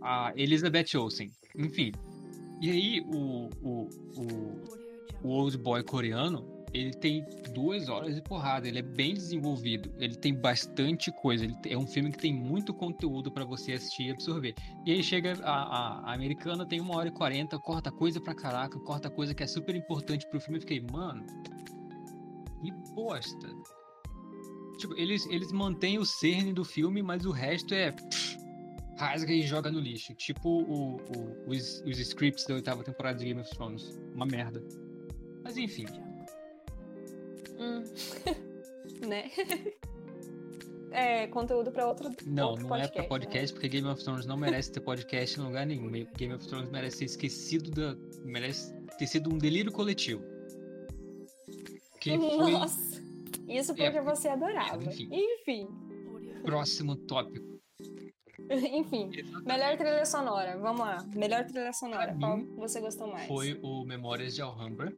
A Elizabeth Olsen. Enfim. E aí, o, o, o, o Old Boy coreano, ele tem duas horas de porrada, ele é bem desenvolvido, ele tem bastante coisa, ele é um filme que tem muito conteúdo para você assistir e absorver. E aí chega a, a, a, americana, tem uma hora e quarenta, corta coisa pra caraca, corta coisa que é super importante pro filme. Eu fiquei, mano, que bosta. Tipo, eles, eles mantêm o cerne do filme, mas o resto é. Pff, rasga e joga no lixo. Tipo o, o, os, os scripts da oitava temporada de Game of Thrones. Uma merda. Mas enfim. [laughs] Né? É, conteúdo para outro Não, outro não podcast, é pra podcast, né? porque Game of Thrones não merece ter podcast em lugar nenhum. Game of Thrones merece ser esquecido da. merece ter sido um delírio coletivo. Que [laughs] foi... Nossa! Isso porque é, você adorava. Enfim. enfim. Próximo tópico. [laughs] enfim, Exatamente. melhor trilha sonora. Vamos lá. Melhor trilha sonora. Qual você gostou mais? Foi o Memórias de Alhambra.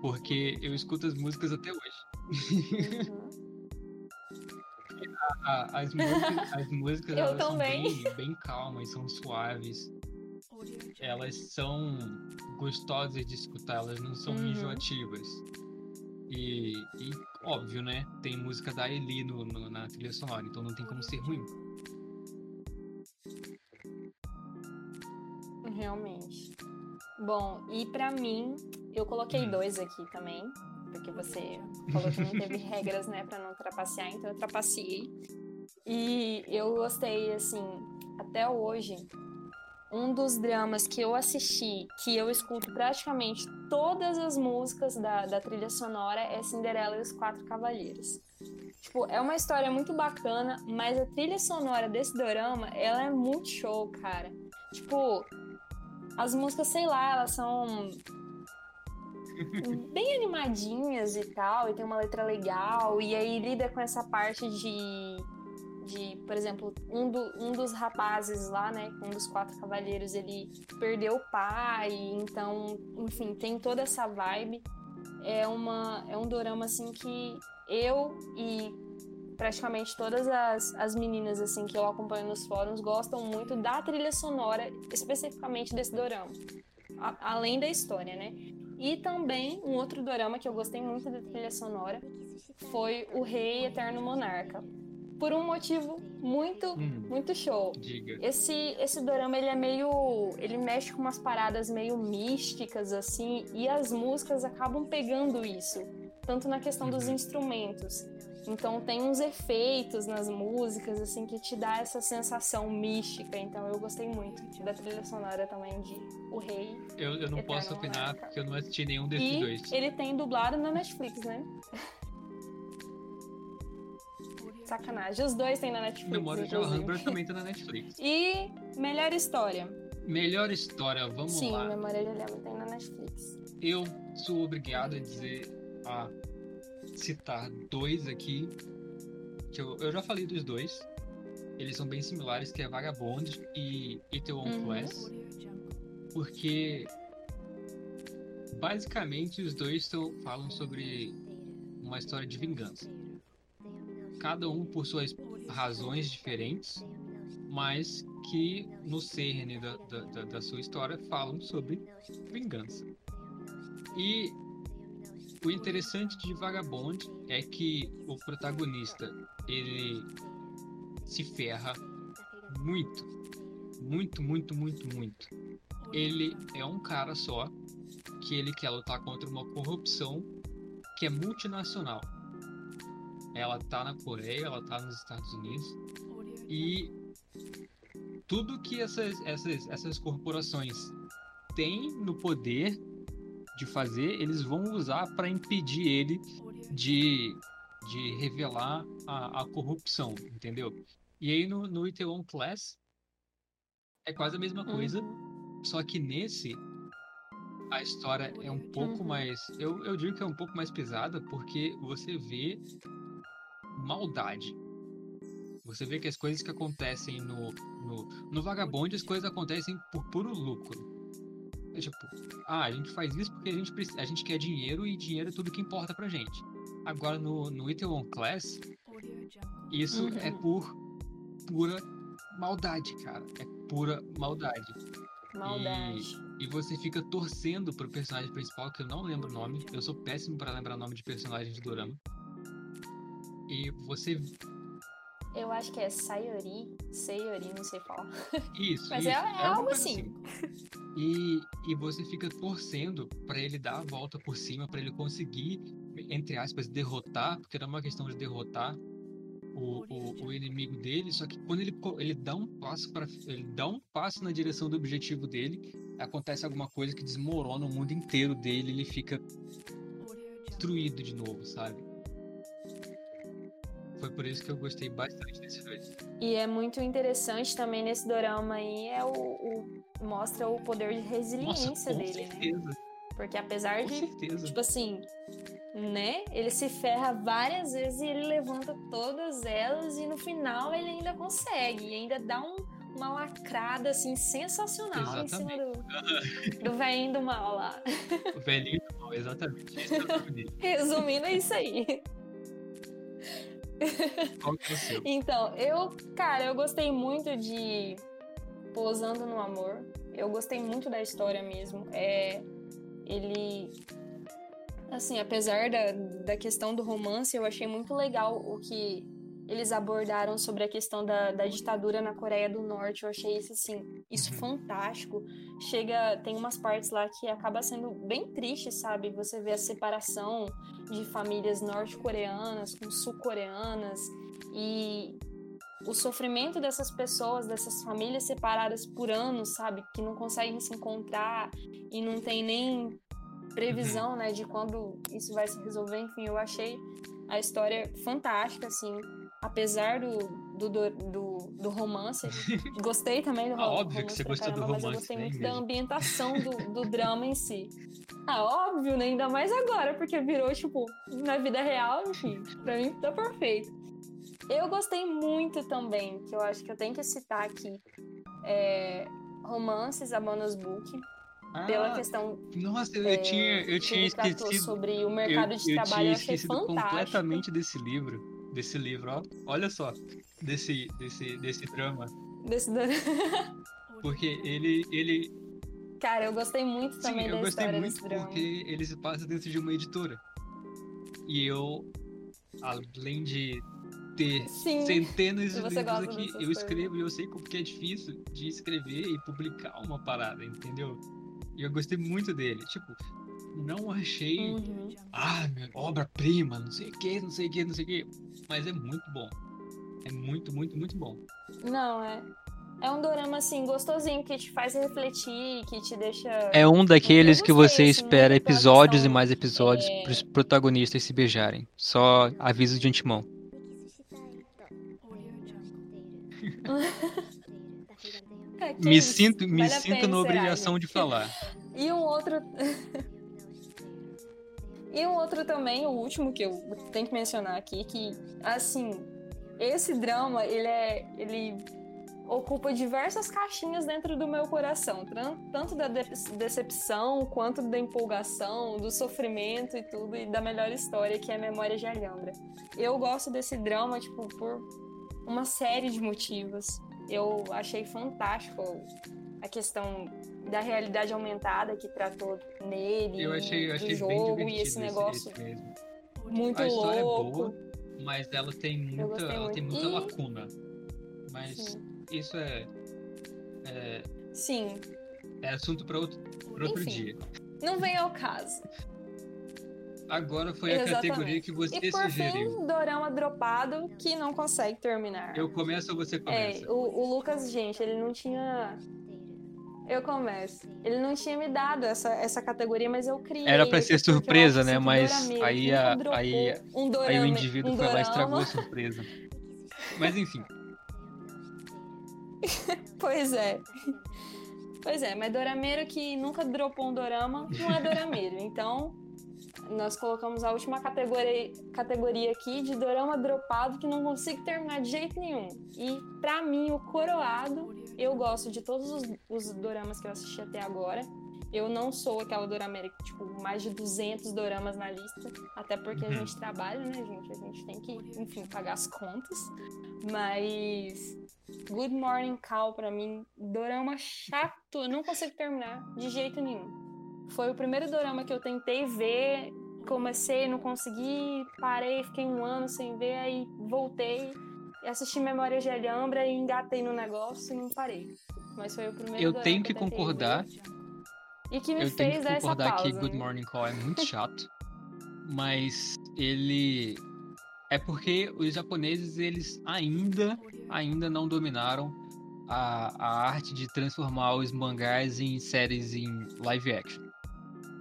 Porque eu escuto as músicas até hoje. Uhum. [laughs] as músicas, as músicas [laughs] elas são bem, bem calmas, são suaves. Elas são gostosas de escutar, elas não são uhum. enjoativas. E, e, óbvio, né? Tem música da Eli no, no, na trilha sonora, então não tem como ser ruim. Realmente. Bom, e para mim, eu coloquei hum. dois aqui também, porque você falou que não teve [laughs] regras, né, para não trapacear, então eu trapaceei. E eu gostei, assim, até hoje, um dos dramas que eu assisti, que eu escuto praticamente todas as músicas da, da trilha sonora, é Cinderela e os Quatro Cavalheiros. Tipo, é uma história muito bacana, mas a trilha sonora desse drama, ela é muito show, cara. Tipo, as músicas, sei lá, elas são bem animadinhas e tal, e tem uma letra legal, e aí lida com essa parte de, de por exemplo, um, do, um dos rapazes lá, né, um dos quatro cavalheiros, ele perdeu o pai, então, enfim, tem toda essa vibe. É, uma, é um dorama, assim, que eu e praticamente todas as, as meninas, assim, que eu acompanho nos fóruns gostam muito da trilha sonora, especificamente desse dorama. A, além da história, né? E também um outro dorama que eu gostei muito da trilha sonora foi O Rei Eterno Monarca. Por um motivo muito, hum, muito show. Diga. Esse esse dorama ele é meio, ele mexe com umas paradas meio místicas assim, e as músicas acabam pegando isso, tanto na questão uhum. dos instrumentos. Então tem uns efeitos nas músicas assim que te dá essa sensação mística. Então eu gostei muito da trilha sonora também de O Rei. Eu, eu não posso opinar porque eu não assisti nenhum desses e dois. Ele tem dublado na Netflix, né? Sacanagem. Os dois tem na Netflix. Memória de Alhambra também tá na Netflix. [laughs] E melhor história. Melhor história, vamos Sim, lá. Sim, Memória de Alhambra tem na Netflix. Eu sou obrigado a dizer a citar dois aqui, que eu, eu já falei dos dois. Eles são bem similares, que é Vagabond e Itaewon uhum. Class. Porque basicamente os dois falam sobre uma história de vingança. Cada um por suas razões diferentes, mas que no cerne da, da, da sua história falam sobre vingança. E o interessante de Vagabond é que o protagonista ele se ferra muito, muito, muito, muito, muito. Ele é um cara só que ele quer lutar contra uma corrupção que é multinacional. Ela tá na Coreia, ela tá nos Estados Unidos e tudo que essas, essas, essas corporações têm no poder de fazer, eles vão usar para impedir ele de, de revelar a, a corrupção, entendeu? E aí no, no Itaewon Class é quase a mesma coisa, só que nesse a história é um pouco mais. Eu, eu digo que é um pouco mais pesada porque você vê maldade. Você vê que as coisas que acontecem no, no, no Vagabond, as coisas acontecem por puro lucro. É tipo, ah, a gente faz isso porque a gente, a gente quer dinheiro e dinheiro é tudo que importa pra gente. Agora no, no Itaewon Class, isso uhum. é por pura maldade, cara. É pura maldade. Maldade. E, e, você fica torcendo pro personagem principal, que eu não lembro o nome. Eu sou péssimo para lembrar o nome de personagens de Dorama. E você. Eu acho que é Sayori. Sayori, não sei falar. Isso. [laughs] Mas isso. É, é, é algo assim. assim. E, e você fica torcendo para ele dar a volta por cima, para ele conseguir, entre aspas, derrotar, porque não é uma questão de derrotar o, o, o, inimigo dele, só que quando ele, ele dá um passo para ele dá um passo na direção do objetivo dele, acontece alguma coisa que desmorona o mundo inteiro dele, ele fica destruído de novo, sabe? Foi por isso que eu gostei bastante desse filme. E é muito interessante também nesse dorama aí é o, o mostra o poder de resiliência Nossa, com dele, né? certeza. né? Porque apesar com de, certeza. tipo assim, né? Ele se ferra várias vezes e ele levanta todas elas e no final ele ainda consegue, e ainda dá um, uma lacrada assim sensacional exatamente. em cima do, do velhinho do mal lá. O velhinho do mal, exatamente. [laughs] Resumindo, é isso aí. [laughs] Então, eu, cara, eu gostei muito de Pousando no Amor. Eu gostei muito da história mesmo. É, ele. Assim, apesar da, da questão do romance, eu achei muito legal o que eles abordaram sobre a questão da, da ditadura na Coreia do Norte. Eu achei isso, assim, isso uhum. fantástico. Chega, tem umas partes lá que acaba sendo bem triste, sabe? Você vê a separação de famílias norte-coreanas com sul-coreanas e o sofrimento dessas pessoas, dessas famílias separadas por anos, sabe, que não conseguem se encontrar e não tem nem previsão, uhum. né, de quando isso vai se resolver. Enfim, eu achei a história fantástica, assim, apesar do, do, do, do romance. [laughs] Gostei também do ah, romance. Óbvio que você gostou do romance. Mas eu gostei né, muito mesmo. da ambientação do, [laughs] do drama em si. Ah, óbvio, né? Ainda mais agora, porque virou, tipo, na vida real, enfim, pra mim tá perfeito. Eu gostei muito também, que eu acho que eu tenho que citar aqui, é, Romances, a Bonus Book, ah, pela questão. Nossa, eu, é, tinha, eu tinha esquecido. sobre o mercado eu, de eu trabalho, eu achei esquecido fantástico. completamente desse livro. Desse livro, ó. Olha só. Desse, desse, desse drama. Desse drama. [laughs] Porque ele, ele. Cara, eu gostei muito Sim, também eu da gostei muito porque ele se passa dentro de uma editora. E eu, além de ter Sim, centenas de livros aqui, eu escrevo e eu sei como que é difícil de escrever e publicar uma parada, entendeu? E eu gostei muito dele. Tipo, não achei, Uhum. ah, minha obra-prima, não sei o que, não sei o que, não sei o que. Mas é muito bom. É muito, muito, muito bom. Não, é. É um dorama, assim, gostosinho, que te faz refletir, que te deixa. É um daqueles que você assim, espera pela episódios e questão, mais episódios é, pros protagonistas se beijarem. Só aviso de antemão. [laughs] É, Me sinto, me vale sinto pena, na obrigação gente? de falar. E um outro. [laughs] e um outro também, o último que eu tenho que mencionar aqui, que, assim, esse drama, ele é. ele ocupa diversas caixinhas dentro do meu coração, tanto da de- decepção quanto da empolgação, do sofrimento e tudo, e da melhor história, que é a Memória de Alhambra. Eu gosto desse drama, tipo, por uma série de motivos. Eu achei fantástico a questão da realidade aumentada que tratou nele, Eu achei, eu do achei bem jogo e esse negócio esse mesmo. muito A história louco. é boa, mas ela tem muita, ela tem muita E- lacuna. Mas Sim. isso é, é, Sim, é assunto para outro, pra outro Enfim. dia. não vem ao caso. Agora foi a Exatamente. categoria que você E por sugeriu. fim, dorama dropado que não consegue terminar. Eu começo ou você começa? É, o, o Lucas, gente, ele não tinha. Eu começo. Ele não tinha me dado essa, essa categoria, mas eu criei. Era pra ser surpresa, né? que Mas aí a- aí- um dorama, Aí o indivíduo um foi lá e estragou a surpresa. [laughs] Mas enfim, [laughs] Pois é. Pois é, mas dorameiro que nunca dropou um dorama não é dorameiro. [laughs] Então, nós colocamos a última categoria, categoria aqui de dorama dropado que não consigo terminar de jeito nenhum. E pra mim, o coroado, eu gosto de todos os, os doramas que eu assisti até agora. Eu não sou aquela dorameira que, tipo, mais de 200 doramas na lista. Até porque a Uhum. gente trabalha, né, gente? A gente tem que, enfim, pagar as contas. Mas Good Morning Call, pra mim, dorama chato. Eu não consigo terminar de jeito nenhum. Foi o primeiro dorama que eu tentei ver. Comecei, não consegui, parei, fiquei um ano sem ver, aí voltei, assisti Memória de Alhambra e engatei no negócio e não parei. Mas foi o primeiro eu dorama tenho que eu tentei concordar. ver E que me Eu tenho fez que dar essa concordar pausa. que Good né? Morning Call é muito [laughs] chato. mas ele. É porque os japoneses, eles ainda, ainda não dominaram a, a arte de transformar os mangás em séries em live action.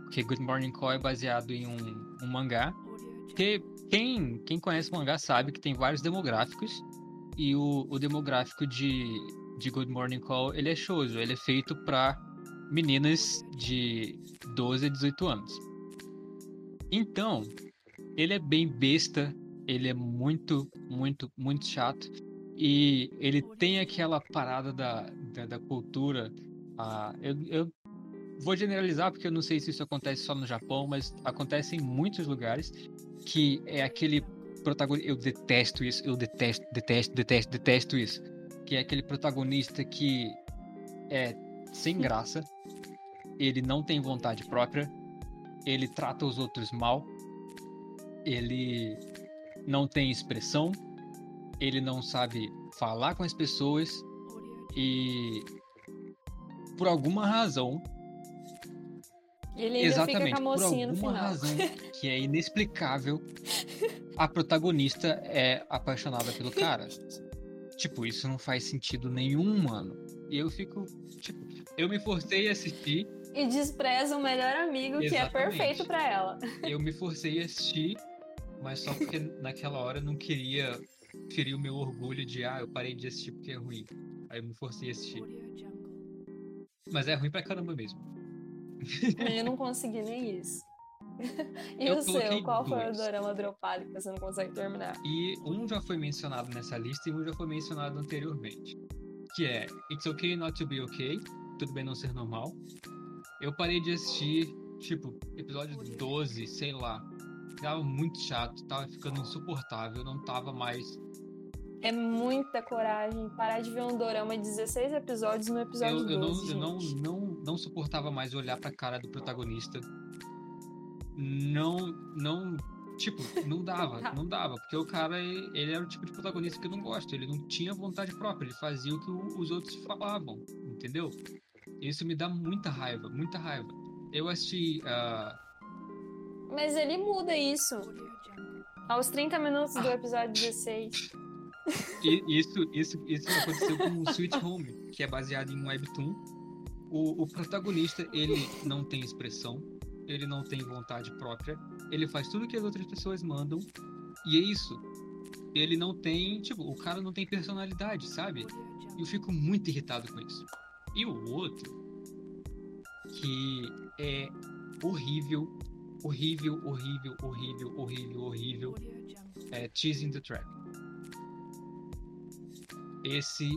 Porque Good Morning Call é baseado em um, um mangá. Porque quem, quem conhece mangá sabe que tem vários demográficos. E o, o demográfico de, de Good Morning Call, ele é shoujo. Ele é feito para meninas de 12 a 18 anos. Então, ele é bem besta, ele é muito, muito, muito chato. E ele tem aquela parada da, da, da cultura. ah, eu, eu vou generalizar porque eu não sei se isso acontece só no Japão, mas acontece em muitos lugares. Que é aquele protagonista. Eu detesto isso, eu detesto, detesto, detesto, detesto isso. Que é aquele protagonista que é sem graça, ele não tem vontade própria, ele trata os outros mal, ele não tem expressão, ele não sabe falar com as pessoas e por alguma razão, Ele ainda exatamente, fica com a por mocinha no alguma final. razão que é inexplicável, [laughs] a protagonista é apaixonada pelo cara. Tipo, isso não faz sentido nenhum, mano. E eu fico, tipo, eu me forcei a assistir E despreza o melhor amigo, que é Exatamente. perfeito pra ela. eu me forcei a assistir, mas só porque naquela hora eu não queria ferir o meu orgulho de, ah, eu parei de assistir porque é ruim. Aí eu me forcei a assistir. Mas é ruim pra caramba mesmo. [laughs] Eu não consegui nem isso. [laughs] E Eu o seu? Qual foi o dois. dorama dropado que você não consegue terminar? E um já foi mencionado nessa lista e um já foi mencionado anteriormente. Que é It's Okay Not to Be Okay, Tudo Bem Não Ser Normal. Eu parei de assistir, tipo, episódio 12, sei lá. Tava muito chato, tava ficando insuportável, não tava mais É muita coragem parar de ver um dorama de 16 episódios no episódio eu, eu, 12, não, eu não, gente. não, não suportava mais olhar pra cara do protagonista. Não, não, tipo, não dava, [laughs] não dava, porque o cara, ele ele era o tipo de protagonista que eu não gosto, ele não tinha vontade própria, ele fazia o que o- os outros falavam, entendeu? Isso me dá muita raiva, muita raiva. Eu assisti, ah, Mas ele muda isso. Aos 30 minutos Ah. do episódio 16. [laughs] Isso, isso, isso aconteceu com o Sweet Home, que é baseado em um webtoon. O, o protagonista, ele não tem expressão, ele não tem vontade própria, ele faz tudo que as outras pessoas mandam, e é isso. Ele não tem, tipo, o cara não tem personalidade, sabe? E eu fico muito irritado com isso. E o outro, que é horrível, horrível, horrível, horrível, horrível, horrível, é Teasing the Trap. Esse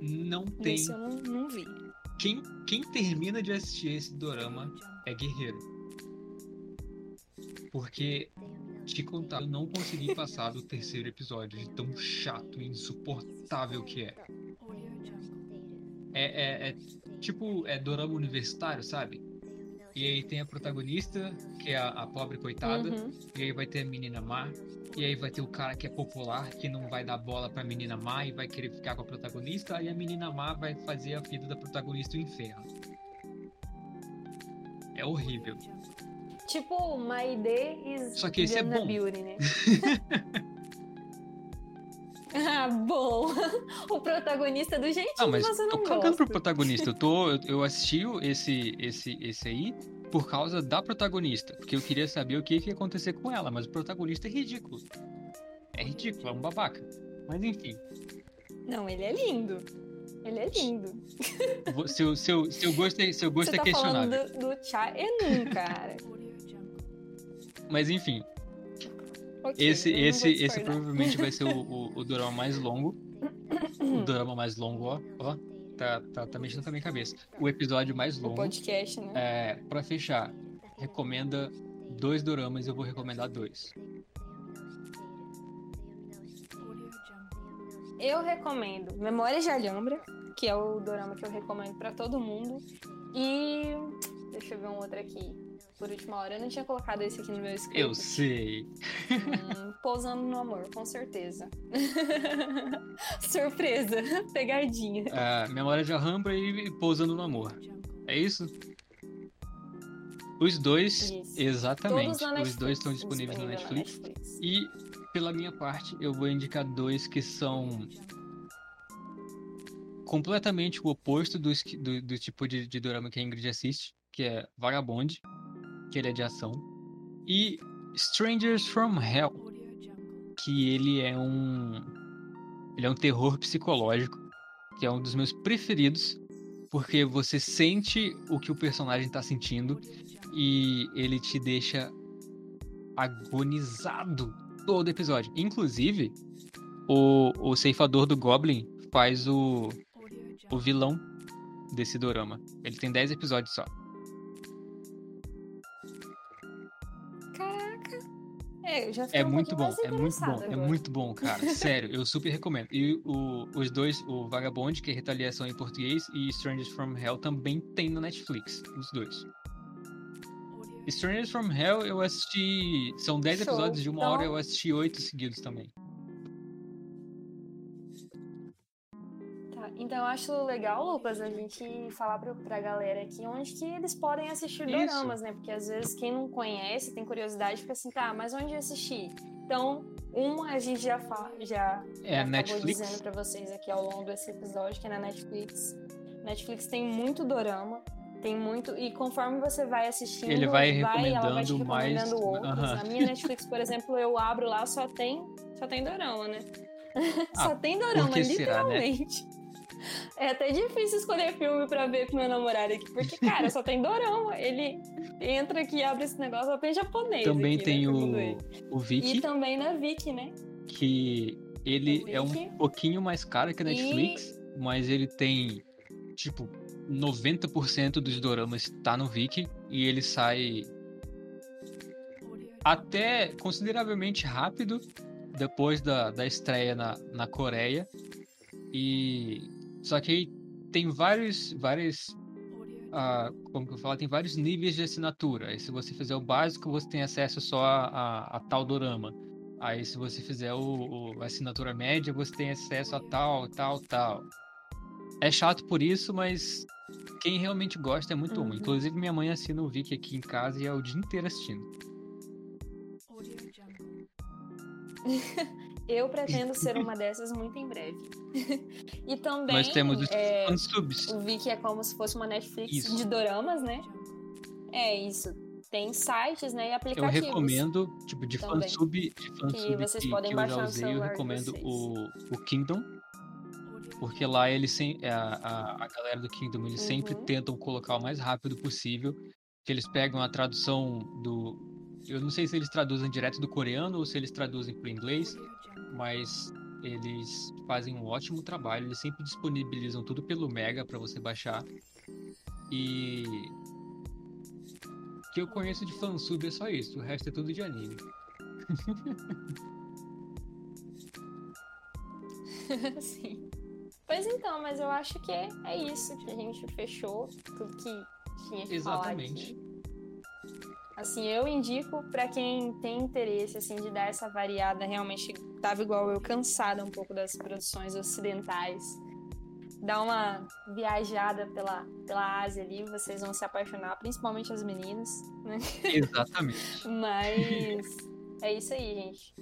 não tem. Isso eu não, não vi. Quem, quem termina de assistir esse dorama é guerreiro. Porque te contar, eu não consegui passar do terceiro episódio, de tão chato e insuportável que é. É, é, é tipo, é dorama universitário, sabe? E aí tem a protagonista, que é a, a pobre coitada, Uhum. e aí vai ter a menina má, e aí vai ter o cara que é popular, que não vai dar bola pra menina má e vai querer ficar com a protagonista, aí a menina má vai fazer a vida da protagonista o inferno. É horrível. Tipo, My Day is Só que esse é bom. Beauty, né? [laughs] ah, bom. [laughs] o protagonista do jeitinho Ah, mas você não tô cagando pro protagonista. Eu, tô, [laughs] eu, assisti esse, esse, esse aí por causa da protagonista. Porque eu queria saber o que, que ia acontecer com ela, mas o protagonista é ridículo. É ridículo, é um babaca. Mas enfim, Não, ele é lindo. Ele é lindo. seu, seu, seu gosto é, seu gosto você é tá questionável. falando do, do Cha Enun, cara. Mas enfim, Ok, esse, esse, esse provavelmente vai ser o, o, o [laughs] drama mais longo. O drama mais longo, ó. ó tá, tá, tá mexendo com a minha cabeça. O episódio mais O longo. podcast, né? É, pra fechar, recomenda dois doramas, eu vou recomendar dois. Eu recomendo Memórias de Alhambra, que é o dorama que eu recomendo pra todo mundo. E deixa eu ver um outro aqui. Por última hora, eu não tinha colocado esse aqui no meu script. Eu sei. Hum, Pousando no amor, com certeza. [laughs] Surpresa, pegadinha. É, Memória de Alhambra e Pousando no Amor. É isso? Os dois, Isso. exatamente. Na Netflix. Os dois estão disponíveis no disponível Netflix. na Netflix. E, pela minha parte, eu vou indicar dois que são completamente o oposto do, do, do tipo de, de dorama que a Ingrid assiste, que é Vagabond, que ele é de ação, e Strangers from Hell, que ele é um ele é um terror psicológico, que é um dos meus preferidos, porque você sente o que o personagem tá sentindo e ele te deixa agonizado todo episódio. Inclusive, o, o ceifador do Goblin faz o, o vilão desse dorama. Ele tem 10 episódios só. É, já É um muito bom, é muito bom, interessada é agora. muito bom, cara. [laughs] Sério, eu super recomendo. E o- os dois, o Vagabond, que é Retaliação em português, e Strangers from Hell também tem no Netflix, os dois. Strangers from Hell eu assisti. São 10 Show. episódios de uma hora, eu assisti 8 seguidos também. Então eu acho legal, Lucas, a gente falar pra, pra galera aqui onde que eles podem assistir Isso. doramas, né? Porque às vezes quem não conhece, tem curiosidade, fica assim, tá, mas onde assistir? Então, uma a gente já, fa já, É acabou Netflix. dizendo pra vocês aqui ao longo desse episódio, que é na Netflix. Netflix tem muito dorama, tem muito. E conforme você vai assistindo, Ele vai ela vai te recomendando mais- outros. Aham. Na minha Netflix, por exemplo, eu abro lá, só tem, só tem dorama, né? [laughs] só Ah, tem dorama, que será, né? É até difícil escolher filme pra ver com meu namorado aqui, porque, cara, só tem dorama. Ele entra aqui e abre esse negócio, só tem japonês. Também aqui, tem né, o, o E Viki, também na Viki, né? que ele é um pouquinho mais caro que a E- Netflix, mas ele tem, tipo, 90% dos doramas tá no Viki e ele sai até consideravelmente rápido depois da, da estreia na, na Coreia. E só que aí tem vários vários ah, como que eu falo, tem vários níveis de assinatura. Aí se você fizer o básico, você tem acesso só a, a, a tal dorama. Aí se você fizer o, o- a assinatura média, você tem acesso a tal, tal, tal. É chato por isso, mas quem realmente gosta é muito bom. Uhum. Inclusive minha mãe assina o Viki aqui em casa e é o dia inteiro assistindo. [laughs] Eu pretendo [laughs] ser uma dessas muito em breve. [laughs] e também. Nós temos os é, fansubs. o Viki é como se fosse uma Netflix Isso. de doramas, né? É isso. Tem sites, né? E Eu aplicativos. recomendo, tipo, de também. fansub, de fansub vocês que, podem que eu baixar já no usei, eu recomendo o, o Kingdom. Porque lá eles sem, a, a, a galera do Kingdom, eles sempre Uhum. tentam colocar o mais rápido possível. Que eles pegam a tradução do. Eu não sei se eles traduzem direto do coreano ou se eles traduzem para inglês, mas eles fazem um ótimo trabalho. Eles sempre disponibilizam tudo pelo Mega para você baixar. E. O que eu conheço de fansub é só isso, o resto é tudo de anime. [laughs] Sim. Pois então, mas eu acho que é isso que a gente fechou tudo que tinha que Exatamente. falar aqui. Assim, eu indico para quem tem interesse assim de dar essa variada, realmente tava igual eu cansada um pouco das produções ocidentais. Dar uma viajada pela, pela Ásia ali, vocês vão se apaixonar, principalmente as meninas, né? Exatamente. [laughs] Mas é isso aí, gente.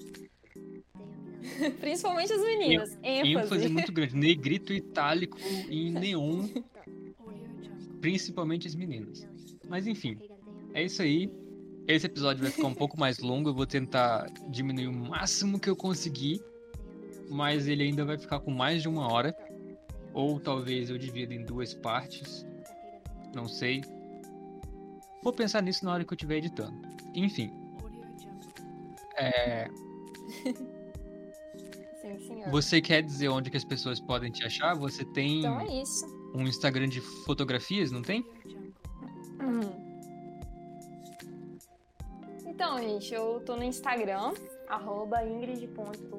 [laughs] Principalmente as meninas. ênfase. ênfase muito grande. Negrito, itálico [laughs] e neon. Principalmente as meninas. Mas enfim, é isso aí. Esse episódio vai ficar um pouco mais longo. Eu vou tentar diminuir o máximo que eu conseguir. Mas ele ainda vai ficar com mais de uma hora. Ou talvez eu divida em duas partes. Não sei. Vou pensar nisso na hora que eu estiver editando. Enfim. É, Sim, você quer dizer onde que as pessoas podem te achar? Você tem Então é isso. um Instagram de fotografias, não tem? Uhum. Então, gente, eu tô no Instagram, arroba ingrid.wdl.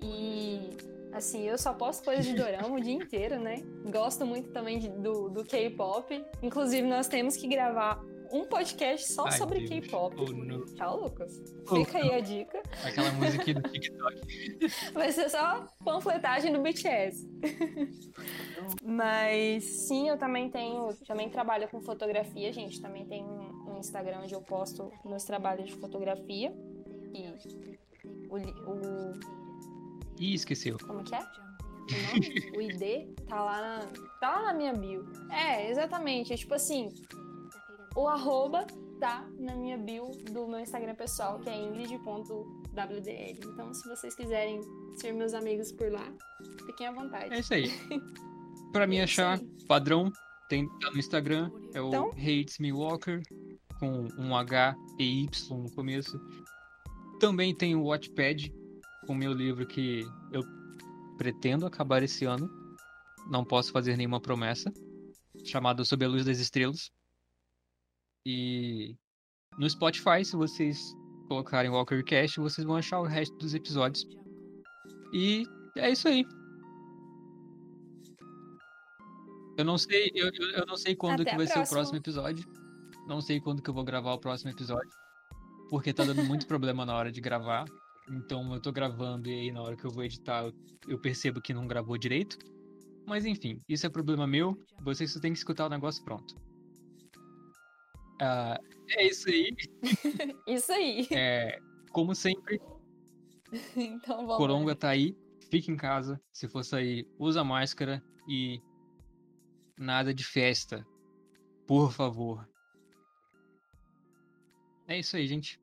E, assim, eu só posto coisas de dorama o dia inteiro, né? Gosto muito também de- do, do K-pop. Inclusive, nós temos que gravar um podcast só Ai, sobre. K-pop. Oh, não. Tá, Lucas? Oh, Fica aí a dica. Aquela musiquinha do TikTok. [laughs] Vai ser só panfletagem do BTS. Mas sim, eu também tenho, também trabalho com fotografia, gente. Também tenho Instagram onde eu posto meus trabalhos de fotografia. E o, o Ih, esqueceu. como que é? O, nome? [laughs] o ID tá lá, na, tá lá na minha bio. É, exatamente. É tipo assim, o arroba tá na minha bio do meu Instagram pessoal, que é ingrid.wdl. Então, se vocês quiserem ser meus amigos por lá, fiquem à vontade. É isso aí. [laughs] Pra me É achar, aí. padrão, tem tá no Instagram, é o Então? Hates Me Walker, com um H e Y no começo. Também tem o Watchpad, com meu livro que eu pretendo acabar esse ano. Não posso fazer nenhuma promessa. Chamado Sob a Luz das Estrelas. E no Spotify, se vocês colocarem Walkercast, vocês vão achar o resto dos episódios. E é isso aí. Eu não sei, eu, eu, não sei quando Até que vai ser o próximo episódio. Não sei quando que eu vou gravar o próximo episódio. Porque tá dando muito [laughs] problema na hora de gravar. Então eu tô gravando e aí na hora que eu vou editar eu, percebo que não gravou direito. Mas enfim, isso é problema meu. Vocês só tem que escutar o negócio pronto. Ah, é isso aí. [laughs] Isso aí. É, como sempre, [laughs] Então vamos. Coronga tá aí. Fica em casa. Se for sair, usa máscara e nada de festa. Por favor. É isso aí, gente.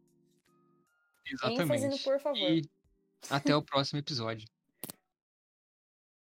Exatamente. por favor. E até o próximo episódio.